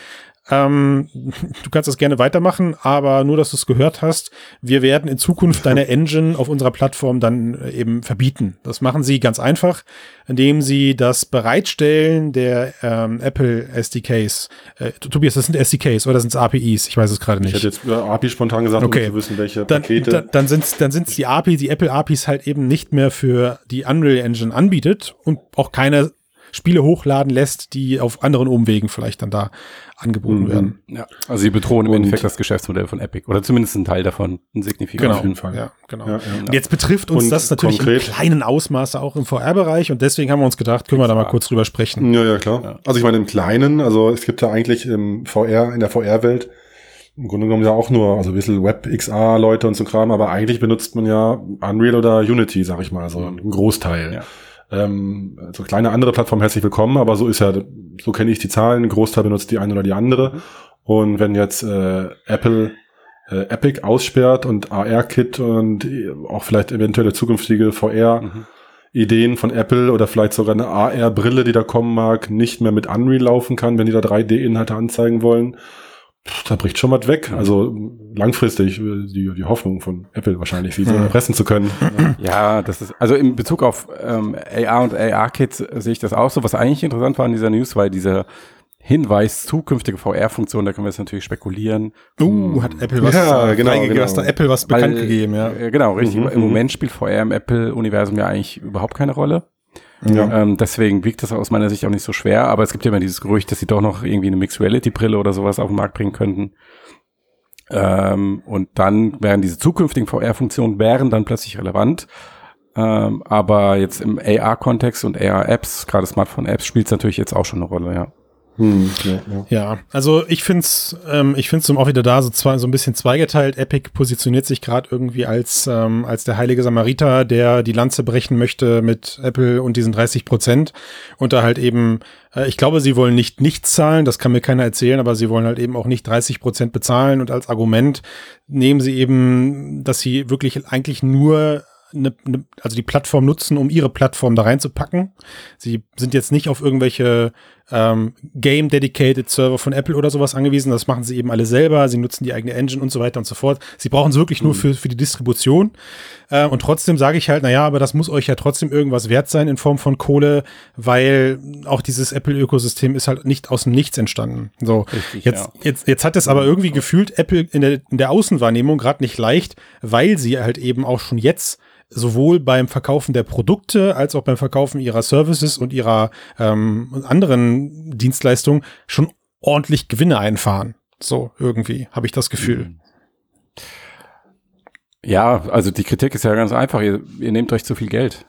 ähm, du kannst das gerne weitermachen, aber nur, dass du es gehört hast, wir werden in Zukunft deine Engine auf unserer Plattform dann äh, eben verbieten. Das machen sie ganz einfach, indem sie das Bereitstellen der ähm, Apple SDKs, äh, Tobias, das sind SDKs oder sind es APIs? Ich weiß es gerade Ich nicht. hätte jetzt äh, API spontan gesagt, Okay. um zu wissen, welche dann, Pakete. dann, dann sind dann sind's die API, die Apple APIs halt eben nicht mehr für die Unreal Engine anbietet und auch keine Spiele hochladen lässt, die auf anderen Umwegen vielleicht dann da angeboten Mhm. werden. ja. Also sie bedrohen im Endeffekt das Geschäftsmodell von Epic. Oder zumindest ein Teil davon. Ein signifikant. Auf jeden Fall. Ja, genau. Ja, ja. Und jetzt betrifft uns Und das natürlich konkret- im kleinen Ausmaße auch im VR-Bereich und deswegen haben wir uns gedacht, können wir da mal kurz drüber sprechen. Ja, ja, klar. Also ich meine im Kleinen, also es gibt ja eigentlich im VR, in der VR-Welt im Grunde genommen ja auch nur, also ein bisschen Web-XR-Leute und so Kram, aber eigentlich benutzt man ja Unreal oder Unity, sag ich mal, so ein Großteil. Ja. Ähm, so kleine andere Plattformen herzlich willkommen, aber so ist ja, so kenne ich die Zahlen, Großteil benutzt die eine oder die andere. Und wenn jetzt äh, Apple äh, Epic aussperrt und AR-Kit und äh, auch vielleicht eventuelle zukünftige VR Mhm. Ideen von Apple oder vielleicht sogar eine AR-Brille, die da kommen mag, nicht mehr mit Unreal laufen kann, wenn die da 3D-Inhalte anzeigen wollen. Da bricht schon was weg. Also langfristig äh, die, die Hoffnung von Apple wahrscheinlich, sie so erpressen zu können. Ja, das ist, also in Bezug auf ähm, AR und AR-Kits sehe ich das auch so. Was eigentlich interessant war in dieser News, war dieser Hinweis, zukünftige VR-Funktionen, da können wir jetzt natürlich spekulieren. Uh, hat Apple was, Ja, äh, genau, genau. hast du Apple was Weil, bekannt gegeben, ja. äh, Genau, richtig. Mhm, Im mhm. Moment spielt VR im Apple-Universum ja eigentlich überhaupt keine Rolle. Ja. Ähm, deswegen wiegt das aus meiner Sicht auch nicht so schwer. Aber es gibt ja immer dieses Gerücht, dass sie doch noch irgendwie eine Mixed Reality-Brille oder sowas auf den Markt bringen könnten. Ähm, und dann wären diese zukünftigen VR-Funktionen wären dann plötzlich relevant. Ähm, aber jetzt im AR-Kontext und AR-Apps, gerade Smartphone-Apps, spielt es natürlich jetzt auch schon eine Rolle, ja. Hm, ja, ja. Ja, also ich find's, ähm, ich find's auch wieder da so, zwei, so ein bisschen zweigeteilt. Epic positioniert sich gerade irgendwie als ähm, als der heilige Samariter, der die Lanze brechen möchte mit Apple und diesen 30 Prozent und da halt eben, äh, ich glaube, sie wollen nicht nichts zahlen, das kann mir keiner erzählen, aber sie wollen halt eben auch nicht 30 Prozent bezahlen und als Argument nehmen sie eben, dass sie wirklich eigentlich nur eine, eine, also die Plattform nutzen, um ihre Plattform da reinzupacken. Sie sind jetzt nicht auf irgendwelche ähm, Game-Dedicated Server von Apple oder sowas angewiesen. Das machen sie eben alle selber. Sie nutzen die eigene Engine und so weiter und so fort. Sie brauchen es wirklich nur für, für die Distribution. Äh, und trotzdem sage ich halt, naja, aber das muss euch ja trotzdem irgendwas wert sein in Form von Kohle, weil auch dieses Apple-Ökosystem ist halt nicht aus dem Nichts entstanden. So, Richtig, jetzt, ja. jetzt, jetzt hat es aber irgendwie gefühlt Apple in der, in der Außenwahrnehmung gerade nicht leicht, weil sie halt eben auch schon jetzt sowohl beim Verkaufen der Produkte als auch beim Verkaufen ihrer Services und ihrer ähm, anderen Dienstleistungen schon ordentlich Gewinne einfahren. So irgendwie habe ich das Gefühl. Ja, also die Kritik ist ja ganz einfach. Ihr, ihr nehmt euch zu viel Geld.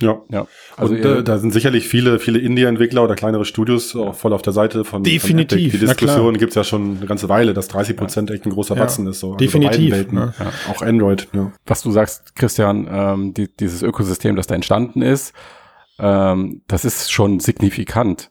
Ja. Ja. Also und ihr, äh, da sind sicherlich viele, viele Indie-Entwickler oder kleinere Studios auch voll auf der Seite von, Definitiv, von Epic. Die. Diskussion gibt's ja schon eine ganze Weile, dass 30 Prozent echt ein großer Ja. Batzen ist. So, an Definitiv, Welten. ne? Auch Android. Ja. was du sagst, Christian, ähm, die, dieses Ökosystem, das da entstanden ist, ähm, das ist schon signifikant.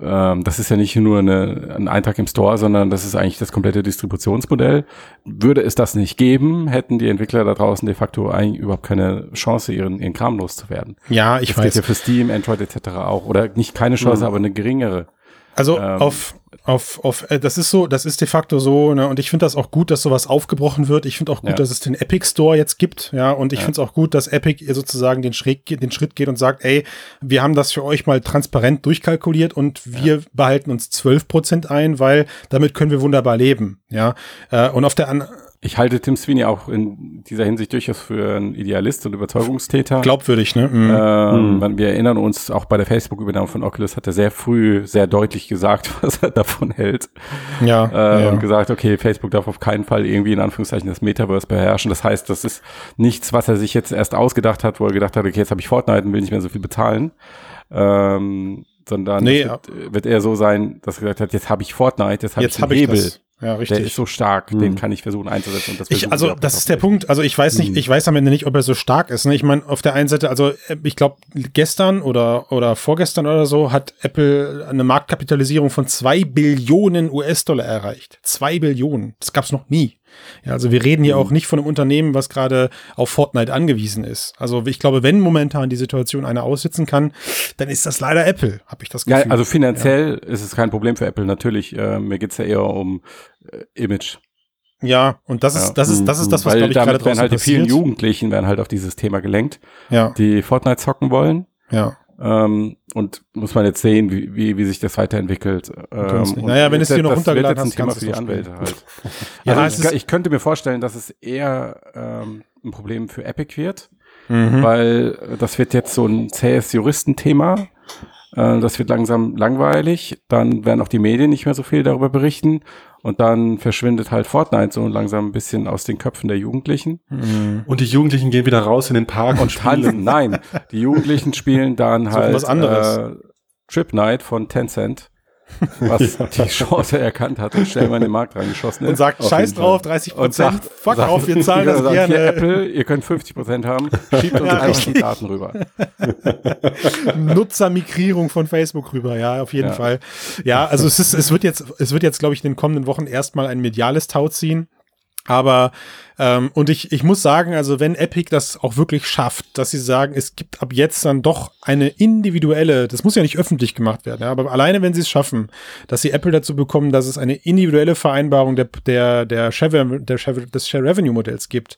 Ähm, das ist ja nicht nur eine, ein Eintrag im Store, sondern das ist eigentlich das komplette Distributionsmodell. Würde es das nicht geben, hätten die Entwickler da draußen de facto eigentlich überhaupt keine Chance, ihren, ihren Kram loszuwerden. Ja, ich das geht weiß. ja für Steam, Android etc. auch. Oder nicht keine Chance, aber eine geringere. Also Ähm, auf, auf, auf, äh, das ist so, das ist de facto so, ne, und ich finde das auch gut, dass sowas aufgebrochen wird. Ich finde auch gut, Ja. dass es den Epic Store jetzt gibt, ja, und ich Ja. finde es auch gut, dass Epic ihr sozusagen den Schritt, den Schritt geht und sagt, ey, wir haben das für euch mal transparent durchkalkuliert und wir behalten uns 12% ein, weil damit können wir wunderbar leben, ja. Äh, Und auf der anderen, Ich halte Tim Sweeney auch in dieser Hinsicht durchaus für einen Idealist und Überzeugungstäter. glaubwürdig, ne? Mhm. Ähm, man- Wir erinnern uns, auch bei der Facebook-Übernahme von Oculus hat er sehr früh sehr deutlich gesagt, was er davon hält. ja, Äh, ja. Und gesagt, okay, Facebook darf auf keinen Fall irgendwie in Anführungszeichen das Metaverse beherrschen. Das heißt, das ist nichts, was er sich jetzt erst ausgedacht hat, wo er gedacht hat, okay, jetzt habe ich Fortnite und will nicht mehr so viel bezahlen. Ähm, sondern Nee, wird, wird eher so sein, dass er gesagt hat, jetzt habe ich Fortnite, jetzt habe ich habe ich Hebel. das. Ja, richtig. Der ist so stark, den kann ich versuchen einzusetzen. Und das Ich, also das ist der. Punkt. Also ich weiß nicht, ich weiß am Ende nicht, ob er so stark ist. Ne? Ich meine, auf der einen Seite, also äh, ich glaube, gestern oder oder vorgestern oder so hat Apple eine Marktkapitalisierung von zwei Billionen US-Dollar erreicht. Zwei Billionen. Das gab's noch nie. Ja, also wir reden hier auch nicht von einem Unternehmen, was gerade auf Fortnite angewiesen ist. Also ich glaube, wenn momentan die Situation einer aussitzen kann, dann ist das leider Apple, habe ich das Gefühl. Ja, also finanziell ist es kein Problem für Apple natürlich. Äh, mir geht's ja eher um äh, Image. ja, und das ist Ja. das ist das ist das, was Weil glaube ich gerade draußen halt die vielen. Jugendlichen werden halt auf dieses Thema gelenkt, Ja, die Fortnite zocken wollen. ja. Ähm, und muss man jetzt sehen, wie, wie, wie sich das weiterentwickelt. Ähm, Naja, wenn es dir noch runtergeladen hast, Thema kannst für die Anwälte halt. Ja, also ich, ich könnte mir vorstellen, dass es eher ähm, ein Problem für Epic wird, Mhm. weil äh, das wird jetzt so ein zähes Juristenthema. Äh, das wird langsam langweilig. Dann werden auch die Medien nicht mehr so viel darüber berichten. Und dann verschwindet halt Fortnite so langsam ein bisschen aus den Köpfen der Jugendlichen. Und die Jugendlichen gehen wieder raus in den Park und Tanzen. spielen. Nein, die Jugendlichen spielen dann halt was anderes. Äh, Trip Night von Tencent, was die Chance erkannt hat und schnell mal in den Markt reingeschossen ist. und sagt, scheiß drauf, 30 Und Prozent, sagt- fuck sagt- auf, wir zahlen das sagt, Hier, gerne. Apple, ihr könnt 50 Prozent haben, schiebt uns Ja, einfach die. Daten rüber. Nutzermigrierung von Facebook rüber, ja, auf jeden Ja. Fall. Ja, also es ist, es wird jetzt, es wird jetzt, glaube ich, in den kommenden Wochen erstmal ein mediales Tau ziehen. Aber ähm, und ich, ich muss sagen, also wenn Epic das auch wirklich schafft, dass sie sagen, es gibt ab jetzt dann doch eine individuelle, das muss ja nicht öffentlich gemacht werden, ja, aber alleine wenn sie es schaffen, dass sie Apple dazu bekommen, dass es eine individuelle Vereinbarung der, der, der, Share, der Share, des Share Revenue Modells gibt,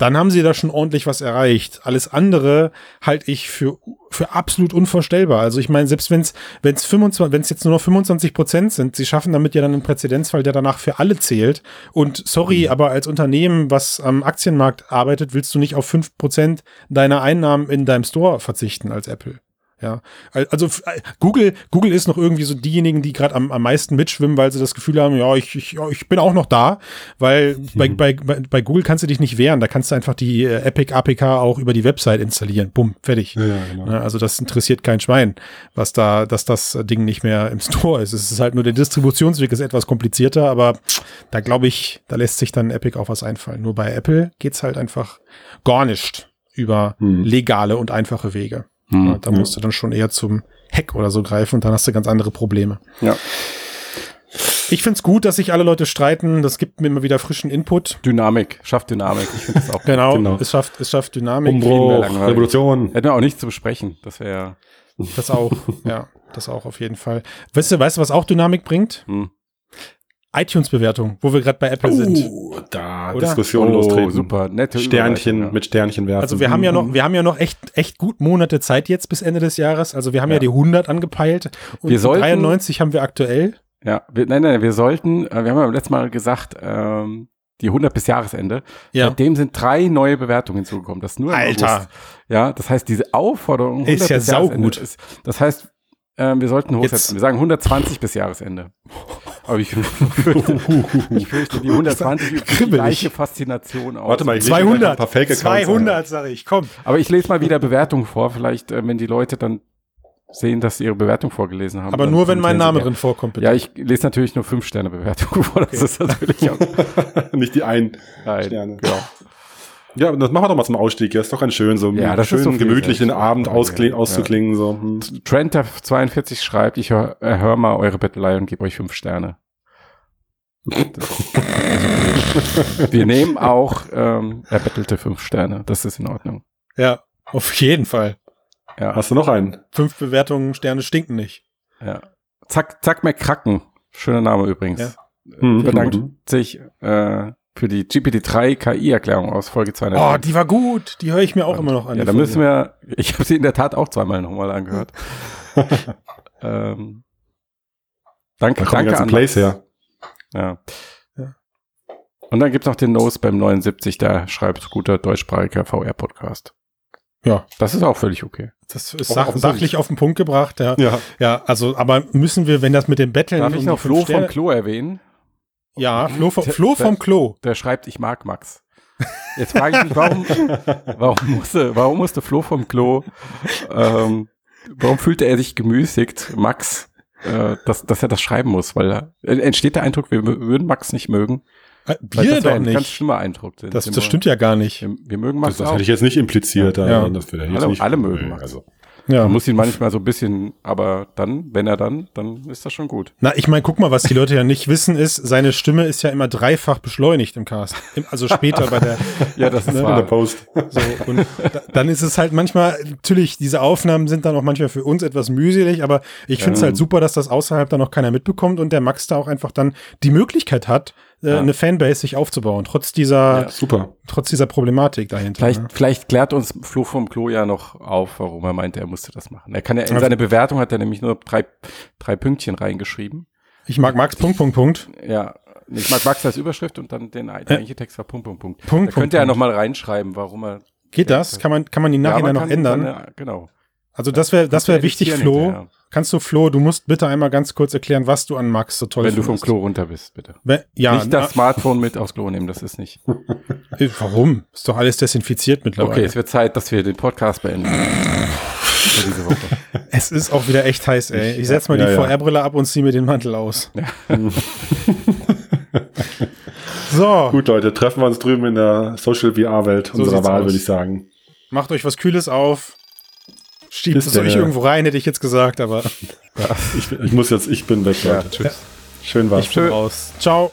dann haben sie da schon ordentlich was erreicht. Alles andere halte ich für, für absolut unvorstellbar. Also ich meine, selbst wenn es wenn es 25, wenn es jetzt nur noch 25 Prozent sind, sie schaffen damit ja dann einen Präzedenzfall, der danach für alle zählt. Und sorry, aber als Unternehmen, was am Aktienmarkt arbeitet, willst du nicht auf 5 Prozent deiner Einnahmen in deinem Store verzichten als Apple. Ja, also äh, Google, Google ist noch irgendwie so diejenigen, die gerade am, am meisten mitschwimmen, weil sie das Gefühl haben, ja, ich, ich, ich bin auch noch da, weil bei, bei, bei, bei Google kannst du dich nicht wehren, da kannst du einfach die äh, Epic APK auch über die Website installieren. Bumm, fertig. Ja, genau. Ne, Also das interessiert kein Schwein, was da, dass das Ding nicht mehr im Store ist. Es ist halt nur der Distributionsweg ist etwas komplizierter, aber da glaube ich, da lässt sich dann Epic auch was einfallen. Nur bei Apple geht's halt einfach gar nicht über Hm. legale und einfache Wege. Hm. Ja, da musst du dann schon eher zum Hack oder so greifen und dann hast du ganz andere Probleme. Ja. Ich find's gut, dass sich alle Leute streiten. Das gibt mir immer wieder frischen Input. Dynamik, schafft Dynamik. Ich finde das auch. Genau, Genau. Es, schafft, es schafft Dynamik. Umbruch. Revolution. Hätten wir auch nichts zu besprechen. Das wäre Das auch, ja. das auch auf jeden Fall. Weißt du, weißt du, was auch Dynamik bringt? Hm. iTunes-Bewertung, wo wir gerade bei Apple sind. Oh, da Oder? Diskussionen Oh, lostreten. super. Nette Sternchen ja. mit Sternchen werfen. Also wir haben ja noch, wir haben ja noch echt, echt gut Monate Zeit jetzt bis Ende des Jahres. Also wir haben ja, die 100 angepeilt und Wir sollten- 93 haben wir aktuell. Ja, wir, nein, nein, wir sollten, äh, wir haben ja beim letzten Mal gesagt, ähm, die 100 bis Jahresende. Ja. Seitdem sind drei neue Bewertungen hinzugekommen. Das nur Alter. August. Ja, das heißt, diese Aufforderung Ist ja saugut. Ist, das heißt, ähm, wir sollten Jetzt- hochsetzen. Wir sagen 120 bis Jahresende. Aber ich, fürchte, ich fürchte, die 120 übt die gleiche Faszination aus. Warte mal, ich lese gleich 200, ein paar an. 200 sage ich, komm. Aber ich lese mal wieder Bewertungen vor. Vielleicht, äh, wenn die Leute dann sehen, dass sie ihre Bewertung vorgelesen haben. Aber nur, wenn mein Name drin vorkommt, bitte. Ja, ich lese natürlich nur 5-Sterne-Bewertungen vor. Das ist natürlich auch Nicht die einen Nein, Sterne. Ja. Ja, das machen wir doch mal zum Ausstieg. Ja, ist doch ganz schön, so Ja, ja, das ist schön so viel gemütlich den selbst. Abend auskling, ja. auszuklingen. So. Hm. Trent 42 schreibt, ich höre hör mal eure Bettelei und gebe euch fünf Sterne. Wir nehmen auch ähm, erbettelte fünf Sterne. Das ist in Ordnung. Ja, auf jeden Fall. Ja, Hast du noch einen? Fünf Bewertungen, Sterne stinken nicht. ja. Zack, Zack McCracken. Schöner Name übrigens. Ja. Hm, Bedankt mhm. sich äh, für die GPT-3 KI-Erklärung aus Folge 200. Oh, die war gut. Die höre ich mir auch immer noch an. Ja, da Folge. müssen wir, ich habe sie in der Tat auch zweimal nochmal angehört. ähm, danke, Da danke an Max. her. Ja. Ja. Und dann gibt's noch den Nose beim 79, der schreibt guter deutschsprachiger VR-Podcast. Ja. Das ist auch völlig okay. Das ist sach sachlich auf den Punkt gebracht. Ja. Ja. ja, also, aber müssen wir, wenn das mit dem Betteln Darf ich noch Flo vom Sterne- Klo erwähnen? Ja, Flo, vom- Der- Flo vom Klo. Der schreibt, ich mag Max. Jetzt frage ich mich, warum, warum, musste, warum musste Flo vom Klo, ähm, warum fühlte er sich gemüßigt, Max, äh, dass, dass er das schreiben muss? Weil er, entsteht der Eindruck, wir würden Max nicht mögen? Äh, Wir das doch ein ganz nicht. schlimmer Eindruck. Das, das stimmt ja gar nicht. Wir, wir mögen Das, Max das auch. hätte ich jetzt nicht impliziert. Ja. äh, Das würde ich jetzt Alle- nicht alle mögen Max. Also. Ja. Man muss ihn manchmal so ein bisschen, aber dann, wenn er dann, dann ist das schon gut. Na, ich meine, guck mal, was die Leute ja nicht wissen, ist, seine Stimme ist ja immer dreifach beschleunigt im Cast. Also später bei der, Ja, das ist In der wahr. Post. so, und da, dann ist es halt manchmal, natürlich, diese Aufnahmen sind dann auch manchmal für uns etwas mühselig, aber ich finde es halt super, dass das außerhalb dann auch keiner mitbekommt und der Max da auch einfach dann die Möglichkeit hat, äh, eine Fanbase sich aufzubauen, trotz dieser, Ja. Super. trotz dieser Problematik dahinter. Vielleicht, ne? vielleicht klärt uns Flo vom Klo ja noch auf, warum er meinte, er musste das machen. Er kann ja in Ja. seine Bewertung hat er nämlich nur drei, drei Pünktchen reingeschrieben. Ich mag Max, Punkt, Punkt, Punkt. Ja, ich mag Max als Überschrift und dann den eigentlichen Text war Punkt, Punkt, Punkt. Punkt, da Punkt, könnte er Punkt. nochmal reinschreiben, warum er. Geht das? Kann man, kann man die Ja, nachher man noch ändern? seine- genau. Also das wäre, das wäre wichtig, Flo. hinterher. Kannst du, Flo, du musst bitte einmal ganz kurz erklären, was du an Max so toll Wenn du vom findest. Klo runter bist, bitte. Wenn, ja, Nicht das Smartphone mit aufs Klo nehmen, das ist nicht. na, warum? Ist doch alles desinfiziert mittlerweile. Okay, es wird Zeit, dass wir den Podcast beenden. Für diese Woche. Es ist auch wieder echt heiß, ey. Ich setz mal Ja, die ja. VR-Brille ab und zieh mir den Mantel aus. so, Gut, Leute, treffen wir uns drüben in der Social VR-Welt So unserer Wahl, aus. würde ich sagen. macht euch was Kühles auf. Schiebt es euch irgendwo rein, hätte ich jetzt gesagt, aber Ich, ich muss jetzt, ich bin weg, Leute. Tschüss. Schön war's. ich bin raus. Ciao.